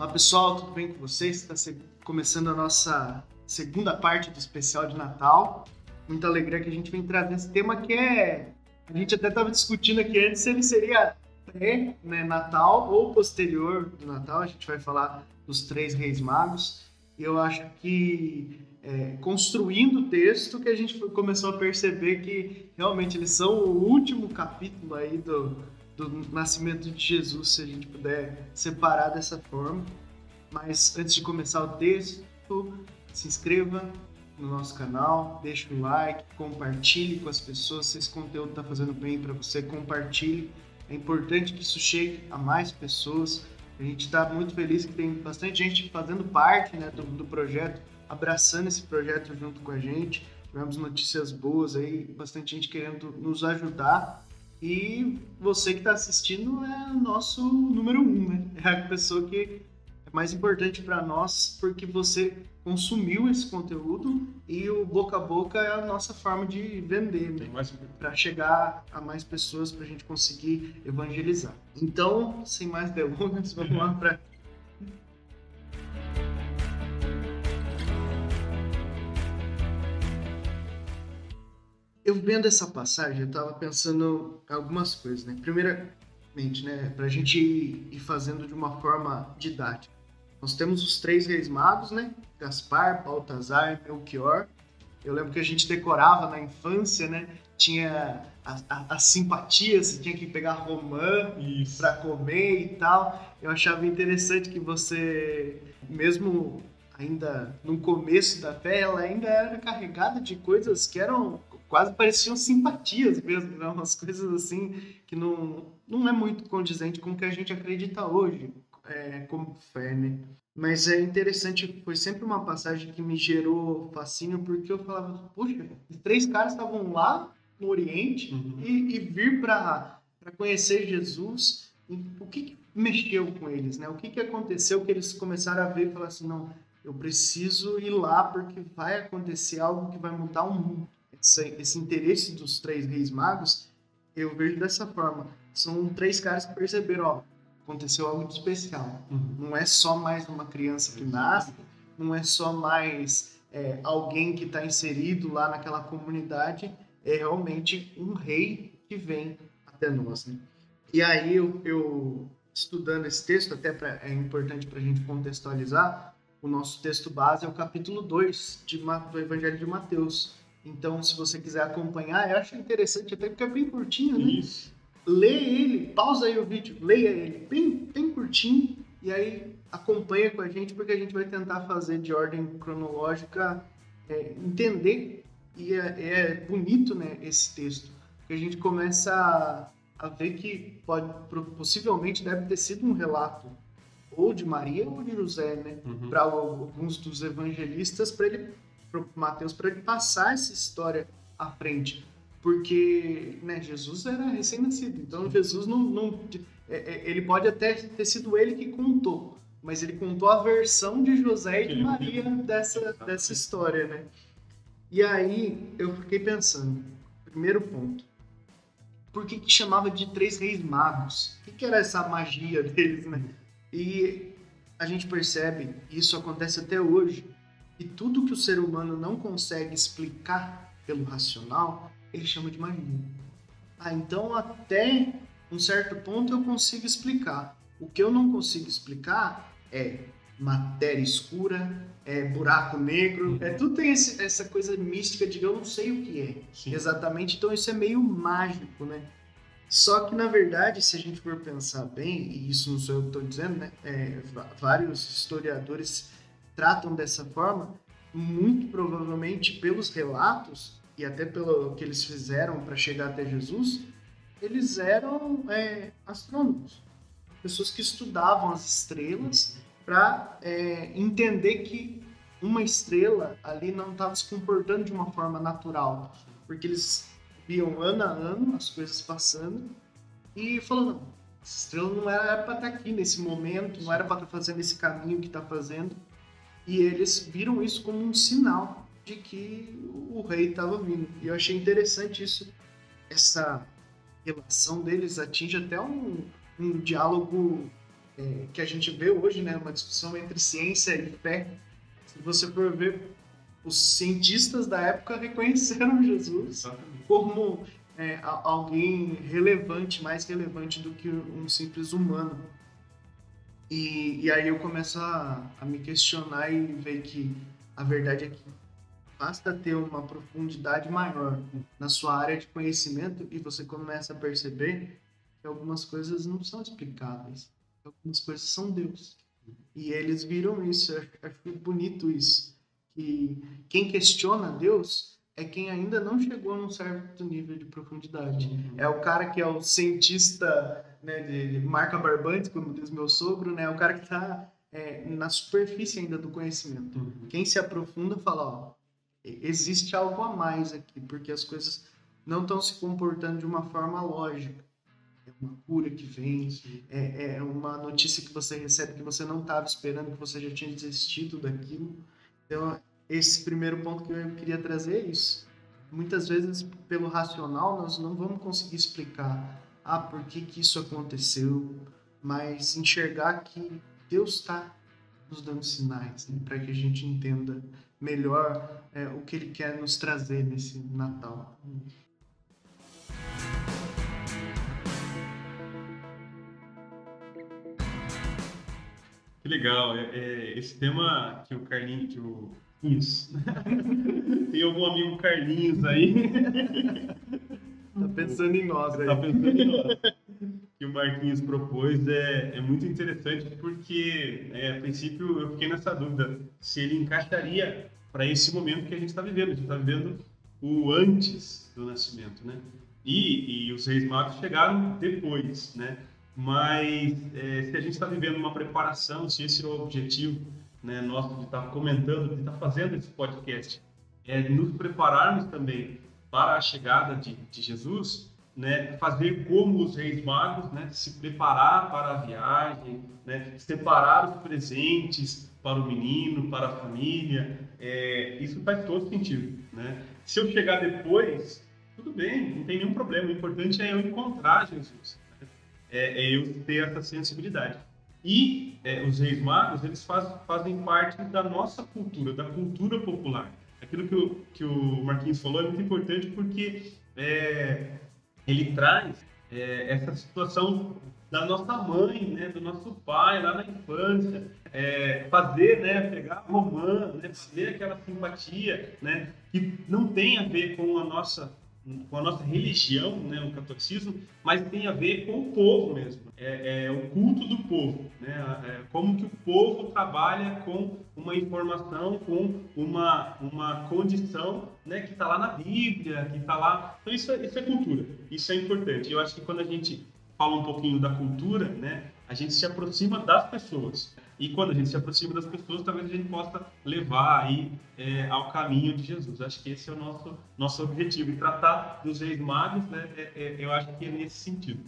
Olá pessoal, tudo bem com vocês? Está começando a nossa segunda parte do especial de Natal. Muita alegria que a gente vem trazer esse tema que é. A gente até estava discutindo aqui antes se ele seria pré-Natal né, ou posterior do Natal. A gente vai falar dos três reis magos. Eu acho que é, construindo o texto que a gente começou a perceber que realmente eles são o último capítulo aí do, do nascimento de Jesus, se a gente puder separar dessa forma. Mas antes de começar o texto, se inscreva no nosso canal, deixe um like, compartilhe com as pessoas. Se esse conteúdo está fazendo bem para você, compartilhe. É importante que isso chegue a mais pessoas. A gente está muito feliz que tem bastante gente fazendo parte né, do, do projeto, abraçando esse projeto junto com a gente. Tivemos notícias boas aí, bastante gente querendo nos ajudar e você que está assistindo é o nosso número um, né? É a pessoa que é mais importante para nós porque você consumiu esse conteúdo e o boca a boca é a nossa forma de vender, né? Para chegar a mais pessoas, para a gente conseguir evangelizar. Então, sem mais delongas, vamos lá para eu vendo essa passagem, eu estava pensando algumas coisas, né? Primeiramente, né, para a gente ir fazendo de uma forma didática. Nós temos os três reis magos, né? Gaspar, Baltazar, Melchior. Eu lembro que a gente decorava na infância, né? Tinha a, a, a simpatia, você tinha que pegar romã para comer e tal. Eu achava interessante que você, mesmo ainda no começo da fé, ela ainda era carregada de coisas que eram quase pareciam simpatias mesmo, né? umas coisas assim que não, não é muito condizente com o que a gente acredita hoje, é, como fé, né? Mas é interessante, foi sempre uma passagem que me gerou fascínio, porque eu falava, puxa, três caras estavam lá no Oriente uhum. e, e, vir para conhecer Jesus, o que, que, mexeu com eles, né? O que, que aconteceu que eles começaram a ver e falar assim, não, eu preciso ir lá porque vai acontecer algo que vai mudar o mundo esse, esse interesse dos três reis magos, eu vejo dessa forma. São três caras que perceberam, ó, aconteceu algo de especial. Uhum. Não é só mais uma criança que nasce, não é só mais é, alguém que está inserido lá naquela comunidade, é realmente um rei que vem até nós. Né? E aí eu, eu, estudando esse texto, até pra, é importante para a gente contextualizar, o nosso texto base é o capítulo 2 de, do Evangelho de Mateus. Então, se você quiser acompanhar, eu acho interessante, até porque é bem curtinho, né? Isso. Lê ele, pausa aí o vídeo, leia ele, bem, bem curtinho, e aí acompanha com a gente, porque a gente vai tentar fazer de ordem cronológica, é, entender, e é, é, bonito, né, esse texto, que a gente começa a, a ver que pode, possivelmente deve ter sido um relato ou de Maria ou de José, né, uhum. para alguns dos evangelistas, para ele para Mateus para ele passar essa história à frente. Porque né, Jesus era recém-nascido, então Jesus não. não é, é, ele pode até ter sido ele que contou, mas ele contou a versão de José e de Maria dessa, dessa história, né? E aí eu fiquei pensando, primeiro ponto, por que, que chamava de três reis magos? O que, que era essa magia deles, né? E a gente percebe, isso acontece até hoje, e tudo que o ser humano não consegue explicar pelo racional, ele chama de magia. Ah, então até um certo ponto eu consigo explicar. O que eu não consigo explicar é matéria escura, é buraco negro, é tudo tem esse, essa coisa mística de eu não sei o que é Sim. exatamente. Então isso é meio mágico, né? Só que na verdade, se a gente for pensar bem, e isso não sou eu que estou dizendo, né? É, vários historiadores tratam dessa forma, muito provavelmente pelos relatos e até pelo que eles fizeram para chegar até Jesus, eles eram é, astrônomos, pessoas que estudavam as estrelas para é, entender que uma estrela ali não estava se comportando de uma forma natural, porque eles viam ano a ano as coisas passando e falando, essa estrela não era para estar tá aqui nesse momento, não era para estar tá fazendo esse caminho que está fazendo. E eles viram isso como um sinal de que o rei estava vindo. E eu achei interessante isso, essa relação deles atinge até um, um diálogo é, que a gente vê hoje, né, uma discussão entre ciência e fé. Se você for ver, os cientistas da época reconheceram Jesus como é, alguém relevante, mais relevante do que um simples humano. E, e aí eu começo a, a me questionar e ver que a verdade é que basta ter uma profundidade maior na sua área de conhecimento e você começa a perceber que algumas coisas não são explicáveis, algumas coisas são Deus. E eles viram isso, acho bonito isso, que quem questiona Deus é quem ainda não chegou num certo nível de profundidade. Uhum. É o cara que é o cientista né, de marca barbante, como diz meu sogro, né? É o cara que está é, na superfície ainda do conhecimento. Uhum. Quem se aprofunda fala, ó, existe algo a mais aqui, porque as coisas não estão se comportando de uma forma lógica. É uma cura que vem, é, é uma notícia que você recebe que você não estava esperando, que você já tinha desistido daquilo. Então, esse primeiro ponto que eu queria trazer é isso. Muitas vezes, pelo racional, nós não vamos conseguir explicar ah, por que, que isso aconteceu, mas enxergar que Deus está nos dando sinais né, para que a gente entenda melhor é, o que Ele quer nos trazer nesse Natal. Que legal. É, é, esse tema que o Carlinho, que o isso. Tem algum amigo Carlinhos aí? Tá pensando em nós aí. Tá pensando em nós. Que o Marquinhos propôs é, é muito interessante porque, é, a princípio, eu fiquei nessa dúvida se ele encaixaria para esse momento que a gente está vivendo. A gente está vivendo o antes do nascimento, né? E, e os Reis Magos chegaram depois, né? Mas é, se a gente está vivendo uma preparação, se esse é o objetivo né, nosso de estar tá comentando, de estar tá fazendo esse podcast, é nos prepararmos também para a chegada de, de Jesus, né, fazer como os reis magos, né, se preparar para a viagem, né, separar os presentes para o menino, para a família, é, isso faz todo sentido. Né? Se eu chegar depois, tudo bem, não tem nenhum problema. O importante é eu encontrar Jesus, né? é, é eu ter essa sensibilidade. E é, os reis magos, eles faz, fazem parte da nossa cultura, da cultura popular. Aquilo que o, que o Marquinhos falou é muito importante porque é, ele traz é, essa situação da nossa mãe, né, do nosso pai lá na infância, é, fazer, né, pegar romã, né, fazer aquela simpatia, né, que não tem a ver com a nossa com a nossa religião, né, o catolicismo, mas tem a ver com o povo mesmo. É, é o culto do povo, né? É, como que o povo trabalha com uma informação, com uma, uma condição né, que está lá na Bíblia, que está lá. Então isso é, isso é cultura, isso é importante. Eu acho que quando a gente fala um pouquinho da cultura, né, a gente se aproxima das pessoas. E quando a gente se aproxima das pessoas, talvez a gente possa levar aí é, ao caminho de Jesus. Acho que esse é o nosso, nosso objetivo. E tratar dos reis magos, né, é, é, eu acho que é nesse sentido.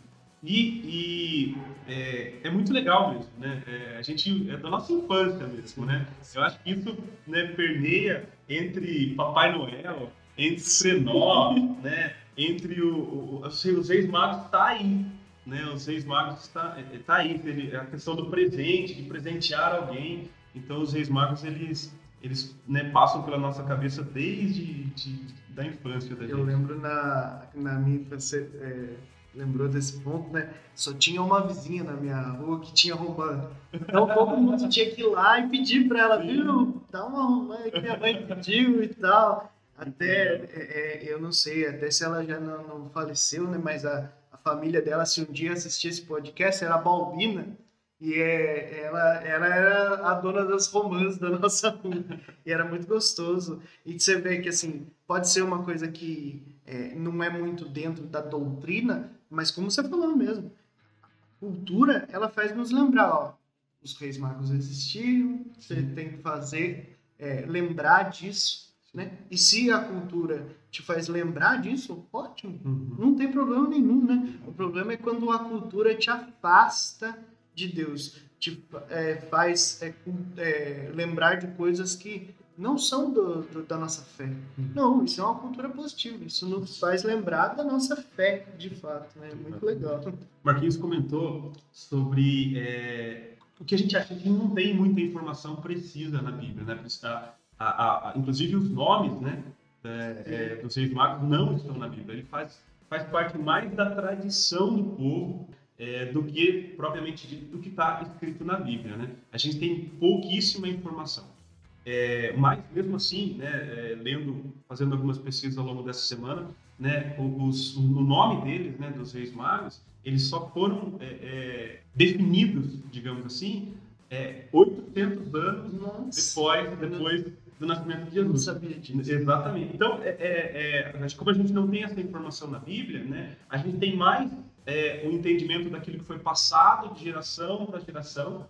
E, e é, é, muito legal mesmo, né? É, a gente é da nossa infância mesmo, né? Eu acho que isso né, permeia entre Papai Noel, entre Trenó, né? Entre o, o, os reis magos tá aí, né, os Reis Magos está é, tá aí, ele, a questão do presente, de presentear alguém. Então, os Reis Magos, eles, eles né, passam pela nossa cabeça desde de, da infância da gente. Eu lembro na, na minha infância, é, lembrou desse ponto, né? Só tinha uma vizinha na minha rua que tinha romã. Então, todo mundo tinha que ir lá e pedir para ela, Sim. viu? Dá uma romã que minha mãe pediu e tal. Até, é, é, eu não sei, até se ela já não, não faleceu, né? Mas a família dela, se um dia assistir esse podcast, era a Balbina, e é, ela, ela era a dona das romãs da nossa rua. E era muito gostoso. E você vê que, assim, pode ser uma coisa que é, não é muito dentro da doutrina, mas como você falou mesmo, a cultura, ela faz nos lembrar, ó, os reis magos existiram, você tem que fazer, é, lembrar disso, né? E se a cultura te faz lembrar disso, ótimo, uhum. não tem problema nenhum, né? O problema é quando a cultura te afasta de Deus, te é, faz é, é, lembrar de coisas que não são do, do, da nossa fé. Uhum. Não, isso é uma cultura positiva. Isso nos faz lembrar da nossa fé, de fato. Né? Muito legal. Marquinhos comentou sobre é, o que a gente acha que não tem muita informação precisa na Bíblia, né? A, a, a, inclusive os nomes, né? É, é, dos reis magos não estão na Bíblia. Ele faz, faz parte mais da tradição do povo é, do que propriamente do que está escrito na Bíblia, né? A gente tem pouquíssima informação. É, mas mesmo assim, né, é, lendo, fazendo algumas pesquisas ao longo dessa semana, né, os, o nome deles, né, dos reis magos, eles só foram é, é definidos, digamos assim, 800 é, anos Nossa. depois, depois do nascimento de Jesus. Não sabia disso. Exatamente. Então, é, é, como a gente não tem essa informação na Bíblia, né, a gente tem mais é, o entendimento daquilo que foi passado de geração para geração.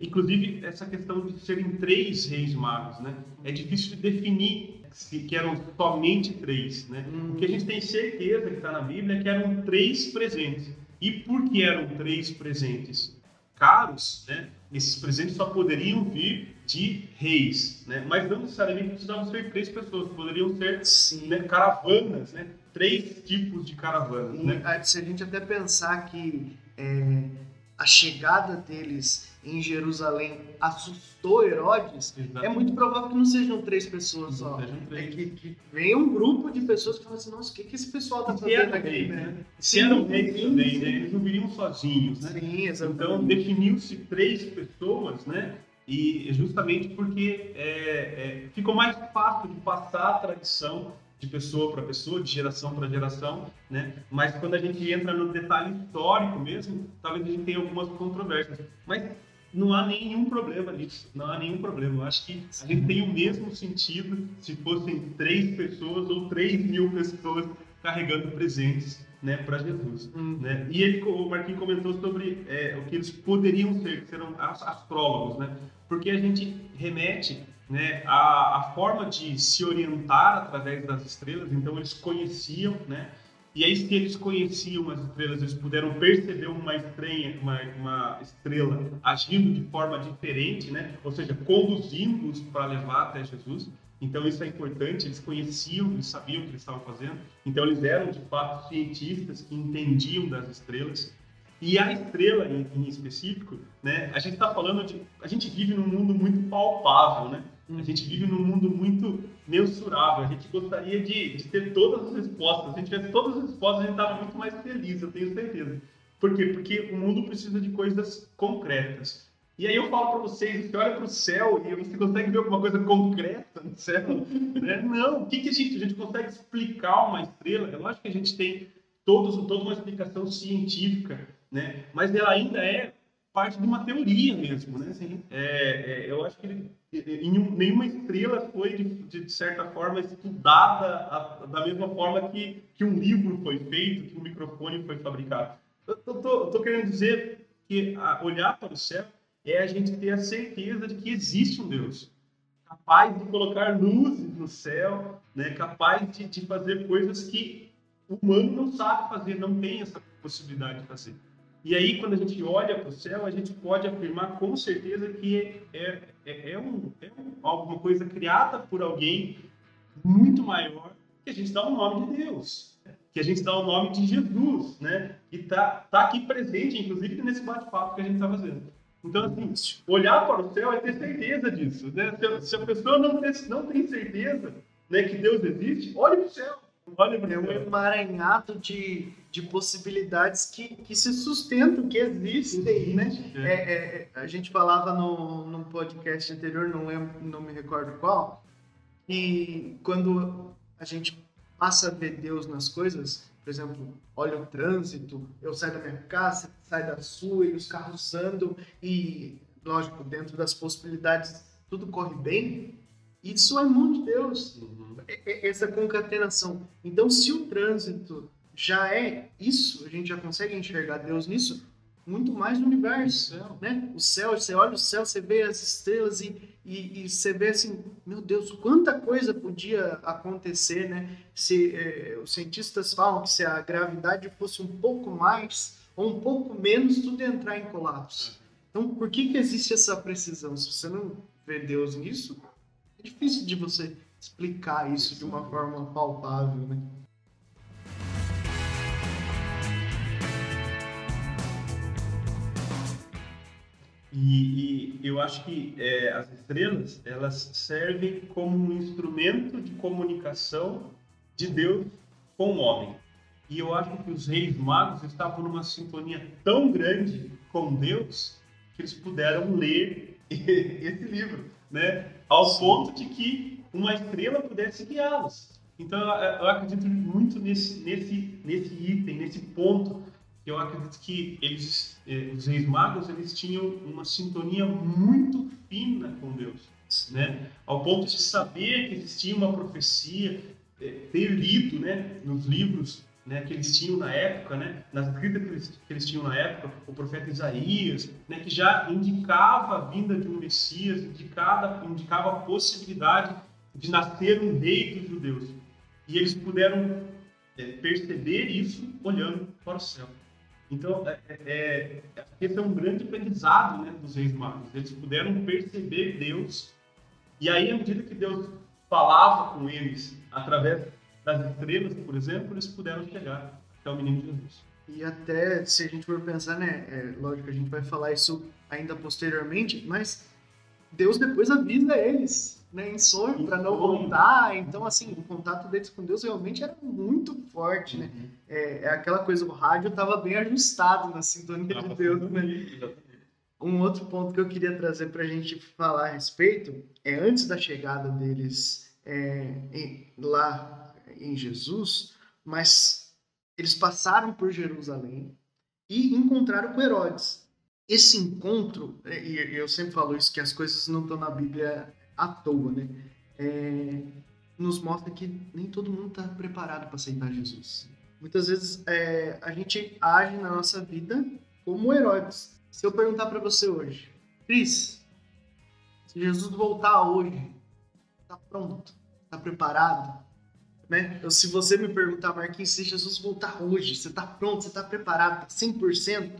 Inclusive, essa questão de serem três reis magos, né? É difícil de definir se, que eram somente três, né? Hum. O que a gente tem certeza que está na Bíblia é que eram três presentes. E por que eram três presentes? Caros, né? Esses presentes só poderiam vir de reis, né? Mas não necessariamente precisavam ser três pessoas, poderiam ser né, caravanas, né? três tipos de caravanas. Né? Se a gente até pensar que é, a chegada deles em Jerusalém assustou Herodes, Exatamente. é muito provável que não sejam três pessoas só. É que, que vem um grupo de pessoas que falam assim, nossa, o que, que esse pessoal está fazendo aqui? Rei, né? Se eram reis também, né? eles não viriam sozinhos, né? Sim, exatamente. Então definiu-se três pessoas, né? E justamente porque é, é, ficou mais fácil de passar a tradição de pessoa para pessoa, de geração para geração, né? Mas quando a gente entra no detalhe histórico mesmo, talvez a gente tenha algumas controvérsias. Mas não há nenhum problema nisso, não há nenhum problema. Eu acho que a gente tem o mesmo sentido se fossem três pessoas ou três mil pessoas carregando presentes né, para Jesus. Hum. Né? E ele, o Marquinhos comentou sobre é, o que eles poderiam ser, que serão astrólogos, né? porque a gente remete né, a, a forma de se orientar através das estrelas, então eles conheciam, né, e aí se eles conheciam as estrelas, eles puderam perceber uma estranha, uma, uma estrela agindo de forma diferente, né, ou seja, conduzindo-os para levar até Jesus. Então isso é importante, eles conheciam, eles sabiam o que eles estavam fazendo. Então eles eram de fato cientistas que entendiam das estrelas. E a estrela em, em específico, né, a gente está falando de, a gente vive num mundo muito palpável, né? A gente vive num mundo muito mensurável. A gente gostaria de, de ter todas as respostas. Se a gente tivesse todas as respostas, a gente estava muito mais feliz, eu tenho certeza. Por quê? Porque o mundo precisa de coisas concretas. E aí eu falo para vocês, você olha para o céu e você consegue ver alguma coisa concreta no céu? Né? Não, o que, que a gente... A gente consegue explicar uma estrela? É lógico que a gente tem todos, toda uma explicação científica, né? mas ela ainda é parte de uma teoria mesmo. Né? Assim, é, é, eu acho que ele nenhuma estrela foi, de, de, certa forma, estudada a, da mesma forma que, que um livro foi feito, que um microfone foi fabricado. Eu estou querendo dizer que olhar para o céu é a gente ter a certeza de que existe um Deus capaz de colocar luzes no céu, né, capaz de, de fazer coisas que o humano não sabe fazer, não tem essa possibilidade de fazer. E aí, quando a gente olha para o céu, a gente pode afirmar com certeza que é, é, é, um, é alguma coisa criada por alguém muito maior, que a gente dá o nome de Deus, que a gente dá o nome de Jesus, né? Que está tá aqui presente, inclusive, nesse bate-papo que a gente está fazendo. Então, assim, olhar para o céu é ter certeza disso, né? Se, a pessoa não, tem, não tem certeza né, que Deus existe, olhe para o céu. Olhe para é um emaranhado de de possibilidades que, que se sustentam, que existem, né? É. é, é, é, a gente falava no, no podcast anterior, não, lembro, não me recordo qual, e quando a gente passa a ver Deus nas coisas, por exemplo, olha o trânsito, eu saio da minha casa, sai da sua, e os carros andam, e, lógico, dentro das possibilidades, tudo corre bem, isso é mão de Deus, uhum. essa concatenação. Então, se o trânsito já é isso, a gente já consegue enxergar Deus nisso, muito mais no universo, o né? O céu, você olha o céu, você vê as estrelas e, e, e você vê assim, meu Deus, quanta coisa podia acontecer, né? Se é, os cientistas falam que se a gravidade fosse um pouco mais ou um pouco menos, tudo entrar em colapso. Então, por que que existe essa precisão? Se você não vê Deus nisso, difícil de você explicar isso de uma forma palpável, né? E, e, eu acho que é, as estrelas elas servem como um instrumento de comunicação de Deus com o homem. E eu acho que os reis magos estavam numa sintonia tão grande com Deus que eles puderam ler esse livro, né? Ao ponto de que uma estrela pudesse guiá-los. Então eu acredito muito nesse, nesse, nesse item, nesse ponto eu acredito que eles, eh, os reis magos, eles tinham uma sintonia muito fina com Deus, né? Ao ponto de saber que existia uma profecia, eh, ter lido, né, nos livros né, que eles tinham na época, né, nas escritas que eles, que eles, tinham na época, o profeta Isaías, né, que já indicava a vinda de um Messias, indicava, indicava a possibilidade de nascer um rei dos judeus. E eles puderam é, perceber isso olhando para o céu. Então, é, é, é, esse é um grande aprendizado né, dos reis magos. Eles puderam perceber Deus, e aí, à medida que Deus falava com eles, através das estrelas, por exemplo, eles puderam chegar até o menino Jesus. E até, se a gente for pensar, né, é, lógico, a gente vai falar isso ainda posteriormente, mas Deus depois avisa eles né, em sonho para não voltar. Então, assim, o contato deles com Deus realmente era muito forte, né? Uhum. É, é, aquela coisa, o rádio estava bem ajustado na sintonia de Deus, né? Um outro ponto que eu queria trazer para a gente falar a respeito é antes da chegada deles é, lá em Jesus, mas eles passaram por Jerusalém e encontraram com Herodes. Esse encontro, e eu sempre falo isso, que as coisas não estão na Bíblia à toa, né? É, nos mostra que nem todo mundo está preparado para aceitar Jesus. Muitas vezes é, a gente age na nossa vida como Herodes. Se eu perguntar para você hoje, Cris, se Jesus voltar hoje, está pronto? Está preparado? Né? Eu, se você me perguntar, Marquinhos, se Jesus voltar hoje, você está pronto? Você está preparado? Tá 100%?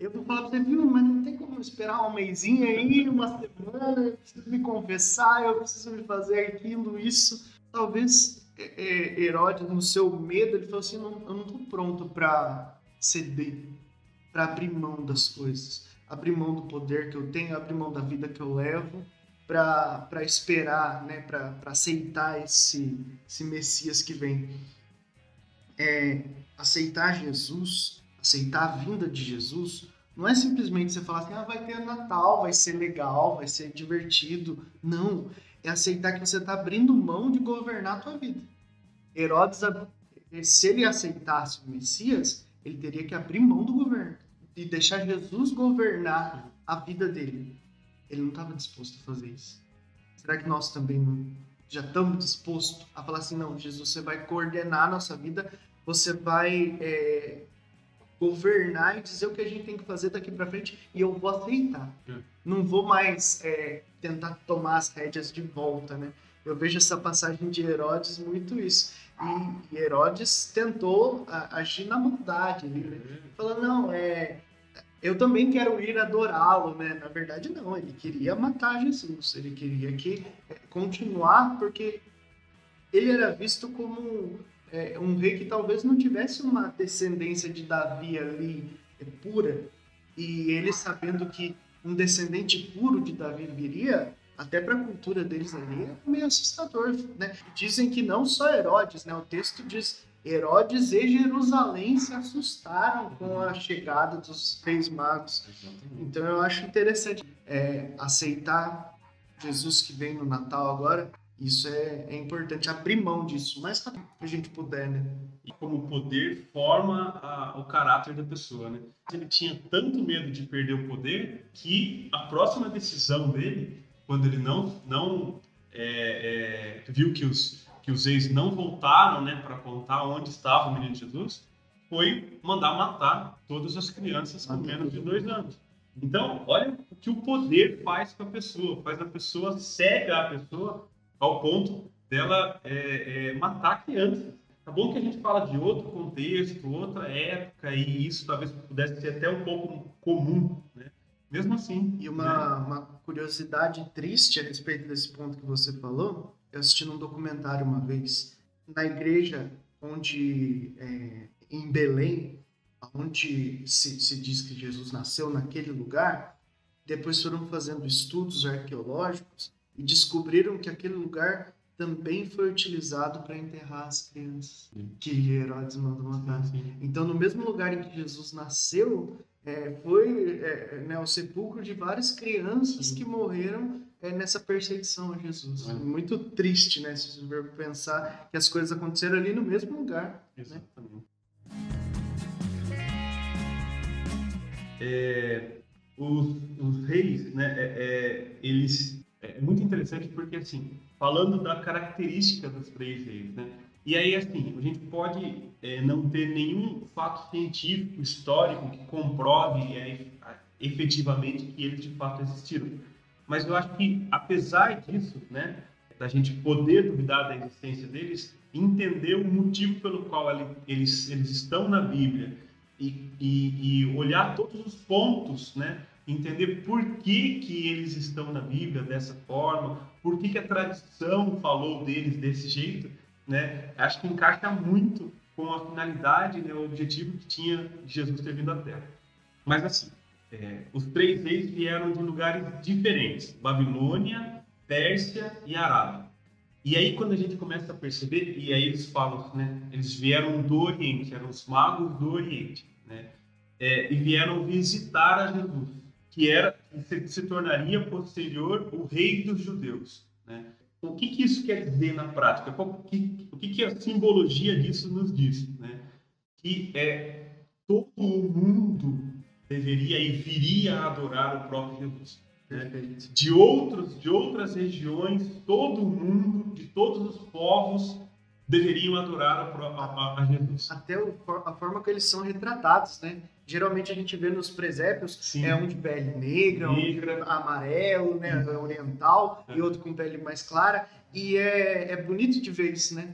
eu vou falar pra você, viu, mas não tem como esperar um mêsinho aí, uma semana, eu preciso me confessar, eu preciso me fazer aquilo, isso. Talvez é, é, Herodes, no seu medo, ele falou assim, não, eu não tô pronto para ceder, para abrir mão das coisas, abrir mão do poder que eu tenho, abrir mão da vida que eu levo, para esperar, né, para aceitar esse, esse Messias que vem. É, aceitar Jesus aceitar a vinda de Jesus, não é simplesmente você falar assim, ah, vai ter Natal, vai ser legal, vai ser divertido. Não, é aceitar que você está abrindo mão de governar a tua vida. Herodes, se ele aceitasse o Messias, ele teria que abrir mão do governo e deixar Jesus governar a vida dele. Ele não estava disposto a fazer isso. Será que nós também não, já estamos dispostos a falar assim, não, Jesus, você vai coordenar a nossa vida, você vai é, governar e dizer o que a gente tem que fazer daqui para frente e eu vou aceitar. É. Não vou mais é, tentar tomar as rédeas de volta, né? Eu vejo essa passagem de Herodes muito isso. E, e Herodes tentou a, agir na maldade ali, né? Uhum. Falando, não, é, eu também quero ir adorá-lo, né? Na verdade, não, ele queria matar Jesus, ele queria que é, continuar, porque ele era visto como é, um rei que talvez não tivesse uma descendência de Davi ali é, pura, e ele sabendo que um descendente puro de Davi viria, até para a cultura deles ali, é meio assustador, né? Dizem que não só Herodes, né? O texto diz Herodes e Jerusalém se assustaram com a chegada dos reis magos. Então eu acho interessante é, aceitar Jesus que vem no Natal agora isso é, é importante, abrir mão disso, mais que a gente puder, né? Como o poder forma a, o caráter da pessoa, né? Ele tinha tanto medo de perder o poder que a próxima decisão dele, quando ele não, não é, é, viu que os, que os reis não voltaram né, para contar onde estava o menino Jesus, foi mandar matar todas as crianças com menos de dois anos. Então, olha o que o poder faz com a pessoa, faz a pessoa cega a pessoa ao ponto dela é, é, matar crianças. Tá bom que a gente fala de outro contexto, outra época, e isso talvez pudesse ser até um pouco comum, né? mesmo assim. E uma, né? uma curiosidade triste a respeito desse ponto que você falou, eu assisti num documentário uma vez, na igreja onde, é, em Belém, onde se, se diz que Jesus nasceu naquele lugar, depois foram fazendo estudos arqueológicos e descobriram que aquele lugar também foi utilizado para enterrar as crianças sim. que Herodes mandou matar. Sim, sim. Então, no mesmo lugar em que Jesus nasceu, é, foi é, né, o sepulcro de várias crianças que morreram é, nessa perseguição a Jesus. É. Muito triste, né? Se você pensar que as coisas aconteceram ali no mesmo lugar. Né? Exatamente. Né? É, os, os, reis, né, é, é, eles é muito interessante porque assim, falando da característica dos três reis, né? E aí assim, a gente pode é, não ter nenhum fato científico, histórico que comprove é, efetivamente que eles de fato existiram. Mas eu acho que apesar disso, né, da gente poder duvidar da existência deles, entender o motivo pelo qual eles, eles estão na Bíblia e, e, e olhar todos os pontos, né? entender por que, que eles estão na Bíblia dessa forma, por que, que a tradição falou deles desse jeito, né? acho que encaixa muito com a finalidade, né, o objetivo que tinha Jesus ter vindo à Terra. Mas assim, é, os três reis vieram de lugares diferentes: Babilônia, Pérsia e Arábia. E aí quando a gente começa a perceber, e aí eles falam, né, eles vieram do Oriente, eram os magos do Oriente, né, é, e vieram visitar a Jesus, que era se, se tornaria posterior o rei dos judeus, né? O que, que isso quer dizer na prática? O que, o que, que a simbologia disso nos diz, né? Que é todo mundo deveria e viria a adorar o próprio Jesus. Né? De outros, de outras regiões, todo mundo, de todos os povos deveriam adorar a, a, a Jesus. Até o, a forma que eles são retratados, né? Geralmente a gente vê nos presépios Sim. é um de pele negra, negra. um amarelo, né, oriental, é. e outro com pele mais clara. E é, é bonito de ver isso, né?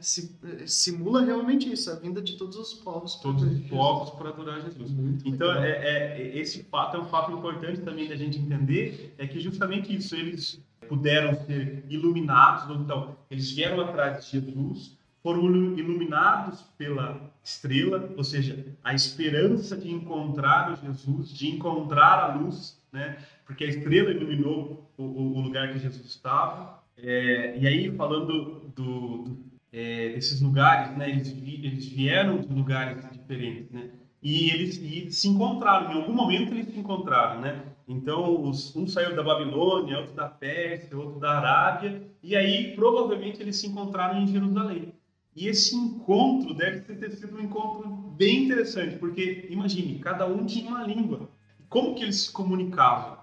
Simula realmente isso, a vinda de todos os povos. Todos os povos para adorar Jesus. Muito então, é, é, esse fato é um fato importante também da gente entender, é que justamente isso, eles puderam ser iluminados, então, eles vieram atrás de Jesus, foram iluminados pela estrela, ou seja, a esperança de encontrar o Jesus, de encontrar a luz, né? Porque a estrela iluminou o, o lugar que Jesus estava. É, e aí, falando do, do, é, desses lugares, né? Eles, eles vieram de lugares diferentes, né? E eles e se encontraram, em algum momento eles se encontraram, né? Então, os, um saiu da Babilônia, outro da Pérsia, outro da Arábia, e aí provavelmente eles se encontraram em Jerusalém. E esse encontro deve ter sido um encontro bem interessante, porque imagine, cada um tinha uma língua. Como que eles se comunicavam?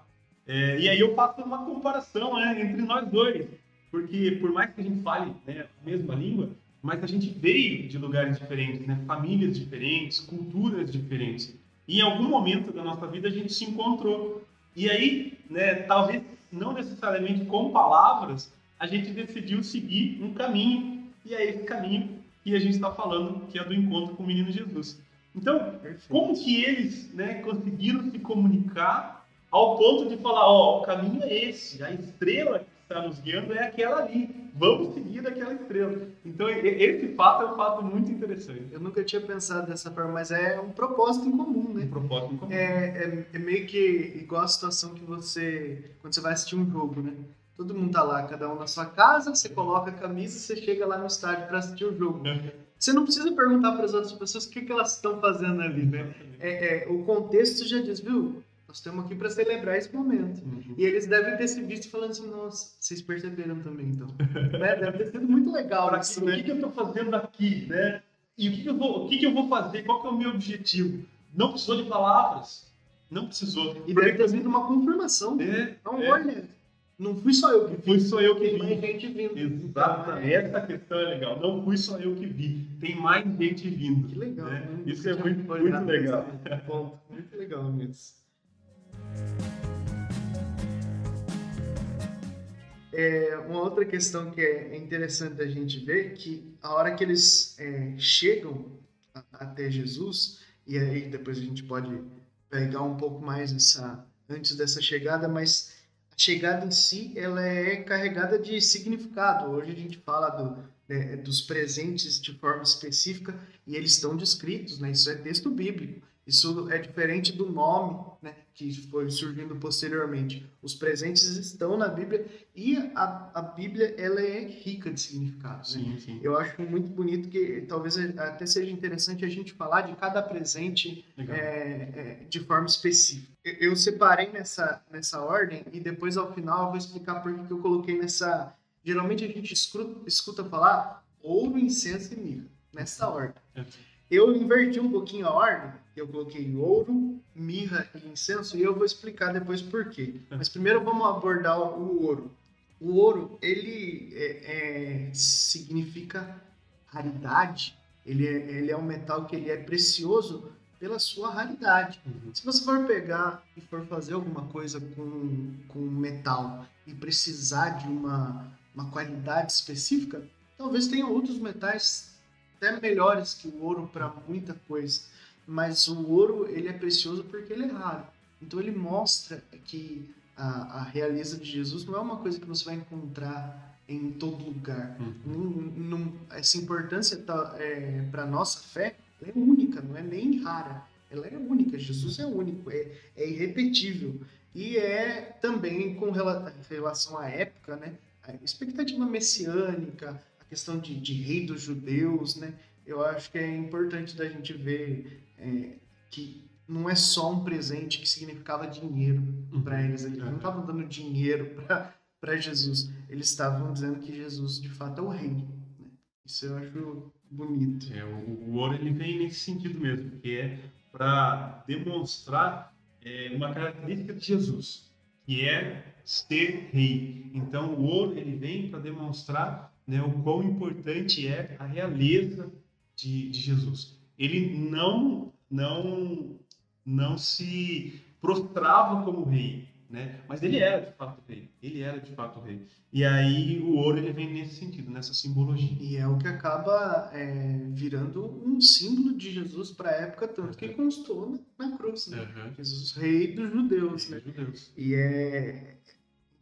É, e aí eu faço uma comparação né, entre nós dois, porque por mais que a gente fale né, a mesma língua, mas a gente veio de lugares diferentes, né, famílias diferentes, culturas diferentes. E em algum momento da nossa vida a gente se encontrou. E aí, né, talvez não necessariamente com palavras, a gente decidiu seguir um caminho e é esse caminho que a gente está falando, que é do encontro com o menino Jesus. Então, Perfeito. como que eles né, conseguiram se comunicar ao ponto de falar, ó, o caminho é esse, a estrela que está nos guiando é aquela ali, vamos seguir daquela estrela. Então, esse fato é um fato muito interessante. Eu nunca tinha pensado dessa forma, mas é um propósito em comum, né? Um propósito em comum. É, é, é meio que igual a situação que você, quando você vai assistir um jogo, né? Todo mundo tá lá, cada um na sua casa, você coloca a camisa e você chega lá no estádio para assistir o jogo. Você não precisa perguntar para as outras pessoas o que, que elas estão fazendo ali, né? É, é, o contexto já diz, viu? Nós estamos aqui para celebrar esse momento. Uhum. E eles devem ter se visto falando assim, nossa, vocês perceberam também, então. né? Deve ter sido muito legal isso, né? O que, que eu estou fazendo aqui, né? E o que, que, eu vou, o que, que eu vou fazer? Qual que é o meu objetivo? Não precisou de palavras. Não precisou. E deve ter sido uma confirmação. É, então, é. olha, não fui só eu que vi. Fui só eu que Tem vi. mais gente vindo. Exatamente. Essa questão é legal. Não fui só eu que vi. Tem mais gente vindo. Que legal. Né? Né? Isso é muito, muito legal. Ponto. Muito legal mesmo. É, uma outra questão que é interessante a gente ver que a hora que eles é, chegam até Jesus, e aí depois a gente pode pegar um pouco mais essa antes dessa chegada, mas a chegada em si ela é carregada de significado. Hoje a gente fala do, né, dos presentes de forma específica e eles estão descritos, né? Isso é texto bíblico. Isso é diferente do nome, né, que foi surgindo posteriormente. Os presentes estão na Bíblia e a, a Bíblia ela é rica de significados. Né? Sim, sim. Eu acho muito bonito que talvez até seja interessante a gente falar de cada presente é, é, de forma específica. Eu separei nessa, nessa ordem e depois ao final eu vou explicar por que eu coloquei nessa. Geralmente a gente escuta, escuta falar ouro, incenso e mirra, nessa ordem. É. Eu inverti um pouquinho a ordem eu coloquei ouro, mirra e incenso e eu vou explicar depois por quê. Mas primeiro vamos abordar o ouro. O ouro, ele é, é, significa raridade. Ele é, ele é um metal que ele é precioso pela sua raridade. Uhum. Se você for pegar e for fazer alguma coisa com, com metal e precisar de uma, uma qualidade específica, talvez tenha outros metais até melhores que o ouro para muita coisa mas o ouro ele é precioso porque ele é raro. Então ele mostra que a, a realeza de Jesus não é uma coisa que você vai encontrar em todo lugar. Uhum. essa importância tá, é, para nossa fé é única, não é nem rara. Ela é única. Jesus é único, é, é irrepetível. E é também com relação à época, né? A expectativa messiânica, questão de, de rei dos judeus, né? Eu acho que é importante da gente ver é, que não é só um presente que significava dinheiro uhum. para eles. Eles não estavam dando dinheiro para Jesus. Eles estavam dizendo que Jesus, de fato, é o rei. Né? Isso eu acho bonito. É, o, o ouro ele vem nesse sentido mesmo, que é para demonstrar é, uma característica de Jesus, que é ser rei. Então, o ouro ele vem para demonstrar né, o quão importante é a realeza de, de Jesus. Ele não não não se prostrava como rei, né? Mas ele era de fato rei. Ele era de fato rei. E aí o ouro ele vem nesse sentido, nessa simbologia. E é o que acaba é, virando um símbolo de Jesus para a época, tanto que constou na, na cruz, né? Uhum. Jesus, rei dos judeus, rei né? Dos judeus. E é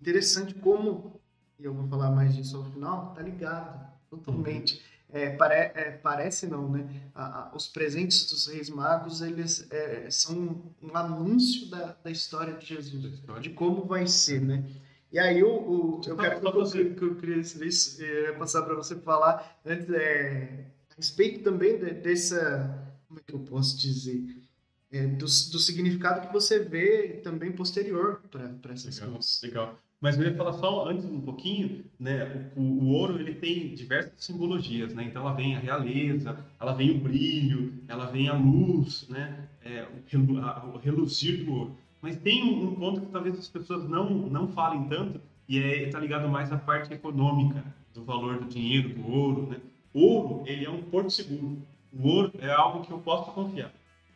interessante como, e eu vou falar mais disso ao final, tá ligado totalmente. Uhum é, pare, é, parece não, né? A, a, os presentes dos Reis Magos eles é, são um anúncio da, da história de Jesus, de como vai ser, né? E aí o, o eu quero que eu, que eu queria é, passar para você falar antes é, a respeito também de, dessa como é que eu posso dizer é, do, do significado que você vê também posterior para essas legal, coisas. Legal. Mas eu ia falar só antes um pouquinho, né? O, o, ouro ele tem diversas simbologias, né? Então ela vem a realeza, ela vem o brilho, ela vem a luz, né? É, o, a, o reluzir do ouro. Mas tem um, um, ponto que talvez as pessoas não não falem tanto e é está ligado mais à parte econômica do valor do dinheiro, do ouro, né? Ouro ele é um porto seguro. O ouro é algo que eu posso confiar.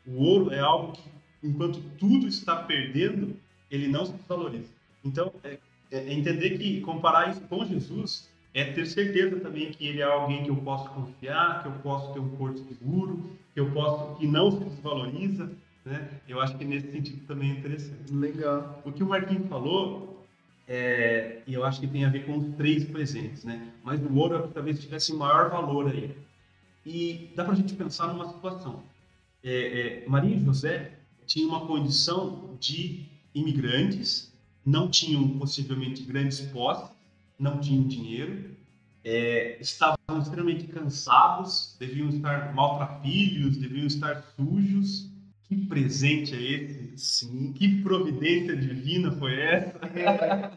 O ouro é algo que, enquanto tudo está perdendo, ele não se valoriza. Então, é, é, é entender que comparar isso com Jesus é ter certeza também que ele é alguém que eu posso confiar, que eu posso ter um porto seguro, que eu posso que não se desvaloriza, né? Eu acho que nesse sentido também é interessante. Legal. O que o Marquinhos falou, é, e eu acho que tem a ver com os três presentes, né? Mas o ouro é talvez tivesse maior valor aí. E dá para a gente pensar numa situação. É, é, Maria e José tinham uma condição de imigrantes não tinham possivelmente grandes posses, não tinham dinheiro, é, estavam extremamente cansados, deviam estar maltrapilhos, deviam estar sujos. Que presente é esse? Sim. Que providência divina foi essa? É,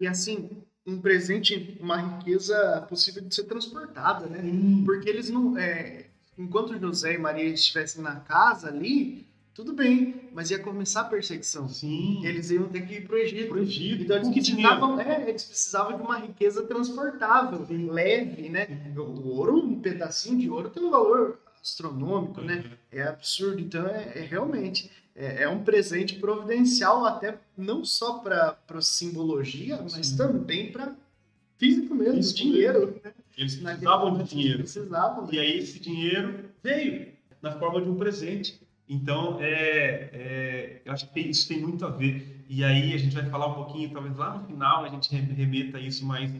e assim, um presente, uma riqueza possível de ser transportada, né? Hum. Porque eles não. É, enquanto José e Maria estivessem na casa ali, tudo bem, mas ia começar a perseguição. Sim. Eles iam ter que ir para o Egito. Egito. Então eles precisavam, é, eles precisavam de uma riqueza transportável, Sim. leve, né? O ouro, um pedacinho de ouro tem um valor astronômico, né? uhum. né? É absurdo. Então é, é realmente é, é, um presente providencial até não só para simbologia, mas Sim. também para físico mesmo, Isso dinheiro. Mesmo. Né? Eles precisavam de dinheiro. Precisavam. E aí esse dinheiro veio na forma de um presente. Então, é, é, eu acho que isso tem muito a ver. e aí a gente vai falar um pouquinho, talvez lá no final a gente remeta isso, mas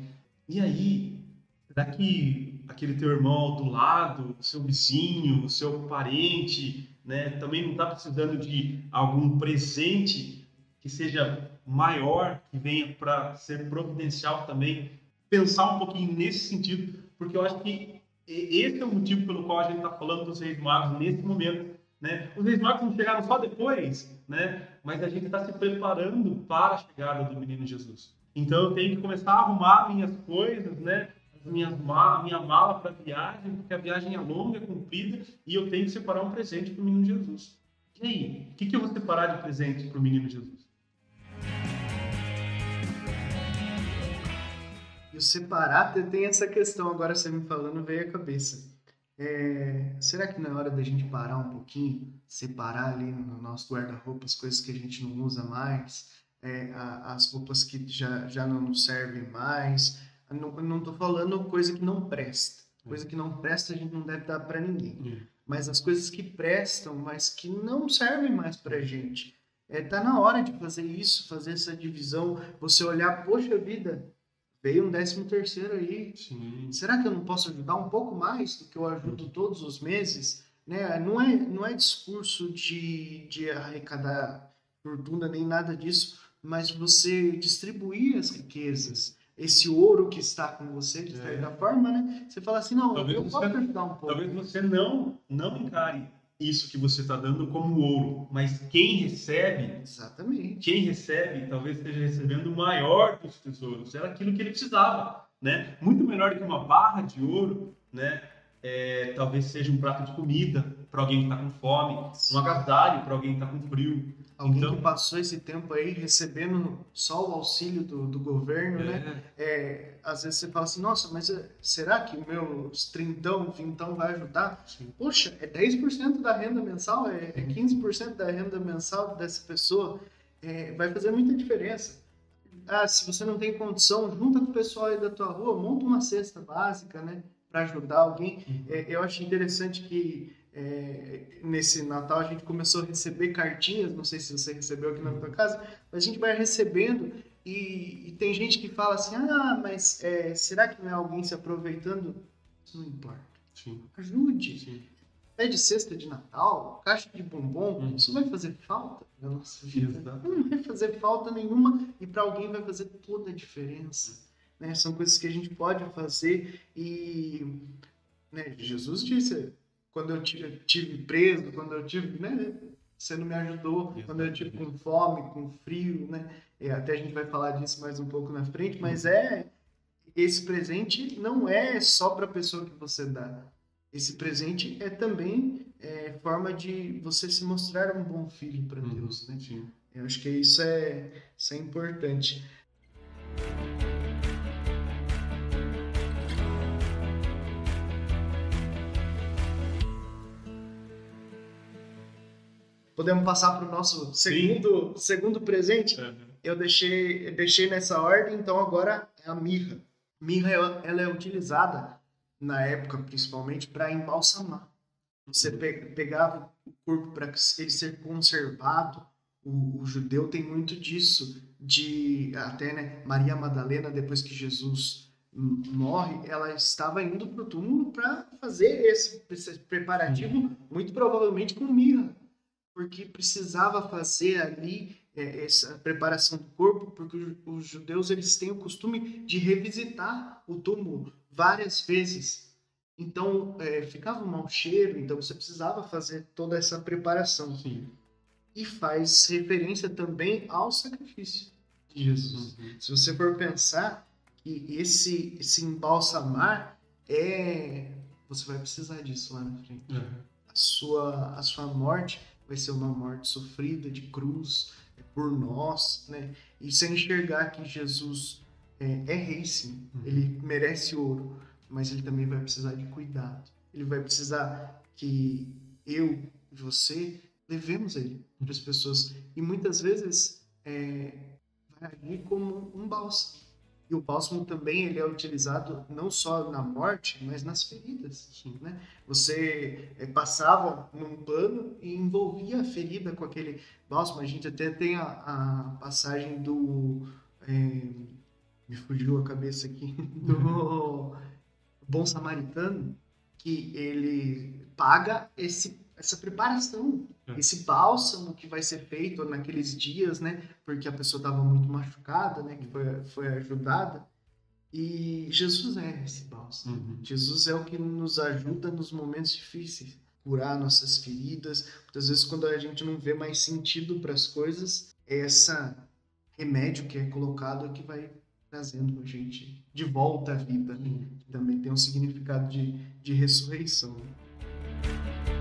e aí? Será que aquele teu irmão do lado, seu vizinho, o seu parente, né, também não está precisando de algum presente que seja maior, que venha para ser providencial também? Pensar um pouquinho nesse sentido, porque eu acho que esse é o motivo pelo qual a gente está falando dos Reis Magos nesse momento. Né? Os Magos não chegaram só depois, né? mas a gente está se preparando para a chegada do menino Jesus. Então eu tenho que começar a arrumar minhas coisas, né? minhas minha mala para viagem, porque a viagem é longa, é comprida, e eu tenho que separar um presente para o menino Jesus. E aí, o que, que eu vou separar de presente para o menino Jesus? E o separar tem essa questão, agora você me falando, veio a cabeça. É, será que não é hora da gente parar um pouquinho, separar ali no nosso guarda-roupa as coisas que a gente não usa mais, é, as roupas que já, já não nos servem mais, não, não tô falando coisa que não presta. Coisa que não presta a gente não deve dar para ninguém. Uhum. Mas as coisas que prestam, mas que não servem mais pra gente. É, tá na hora de fazer isso, fazer essa divisão. Você olhar, poxa vida, veio um décimo terceiro aí. Sim. Será que eu não posso ajudar um pouco mais do que eu ajudo todos os meses? Né? Não, é, não é discurso de, de arrecadar fortuna nem nada disso, mas você distribuir as riquezas esse ouro que está com você, de certa é. forma, né? Você fala assim, não, talvez eu posso você, ajudar um pouco. Talvez você não, não encare isso que você está dando como ouro, mas quem recebe, exatamente, quem recebe, talvez esteja recebendo o maior dos tesouros. Era aquilo que ele precisava, né? Muito melhor do que uma barra de ouro, né? É, talvez seja um prato de comida para alguém que está com fome, um agasalho para alguém que está com frio, Alguém então, que passou esse tempo aí recebendo só o auxílio do, do governo, né? é. né? É, às vezes você fala assim, nossa, mas eh, será que o meu trintão, vintão vai ajudar? Sim. Poxa, é 10% da renda mensal, é, é 15% da renda mensal dessa pessoa. É, vai fazer muita diferença. Ah, se você não tem condição, junta com o pessoal aí da tua rua, monta uma cesta básica, né? Para ajudar alguém. Uhum. É, eu acho interessante que é, nesse Natal a gente começou a receber cartinhas, não sei se você recebeu aqui na tua casa, mas a gente vai recebendo e, e tem gente que fala assim, ah, mas é, será que não é alguém se aproveitando? Isso não importa. Sim. Ajude. Sim. Pede cesta de Natal, caixa de bombom, hum. isso vai fazer falta na nossa vida. Não vai fazer falta nenhuma e para alguém vai fazer toda a diferença. Né? São coisas que a gente pode fazer e né, Jesus disse, quando eu tive preso, quando eu tive, né? Você não me ajudou, quando eu tive com fome, com frio, né? E até a gente vai falar disso mais um pouco na frente, mas é esse presente não é só para a pessoa que você dá. Esse presente é também é, forma de você se mostrar um bom filho para uhum. Deus, né? Eu acho que isso é, isso é importante. Podemos passar para o nosso segundo, segundo presente? Uhum. Eu deixei, deixei nessa ordem, então agora é a mirra. Mirra ela é utilizada na época principalmente para embalsamar. Você uhum. pegava o corpo para ele ser conservado. O, o, judeu tem muito disso, de até né, Maria Madalena depois que Jesus morre, ela estava indo para o túmulo para fazer esse, esse preparativo, muito provavelmente com mirra porque precisava fazer ali é, essa preparação do corpo, porque os judeus eles têm o costume de revisitar o túmulo várias vezes. Então é, ficava um mau cheiro, então você precisava fazer toda essa preparação. Sim. E faz referência também ao sacrifício de Jesus. Uhum. Se você for pensar que esse, esse embalsamar é. Você vai precisar disso lá na frente. Uhum. A, sua, a sua morte vai ser uma morte sofrida de cruz é por nós, né? E sem enxergar que Jesus é, é rei, sim. Uhum. Ele merece ouro, mas ele também vai precisar de cuidado. Ele vai precisar que eu e você levemos ele para as pessoas. E muitas vezes é, vai agir como um bálsamo. E o bálsamo também ele é utilizado não só na morte, mas nas feridas. Né? Você é, passava num pano e envolvia a ferida com aquele bálsamo. A gente até tem a, a passagem do. É, me fugiu a cabeça aqui. Do Bom Samaritano, que ele paga esse, essa preparação. Esse bálsamo que vai ser feito naqueles dias, né? Porque a pessoa estava muito machucada, né? Que foi, foi ajudada. E Jesus é esse bálsamo. Uhum. Jesus é o que nos ajuda nos momentos difíceis, curar nossas feridas. Muitas vezes, quando a gente não vê mais sentido para as coisas, é esse remédio que é colocado que vai trazendo a gente de volta à vida. Né? Também tem um significado de, de ressurreição. Né?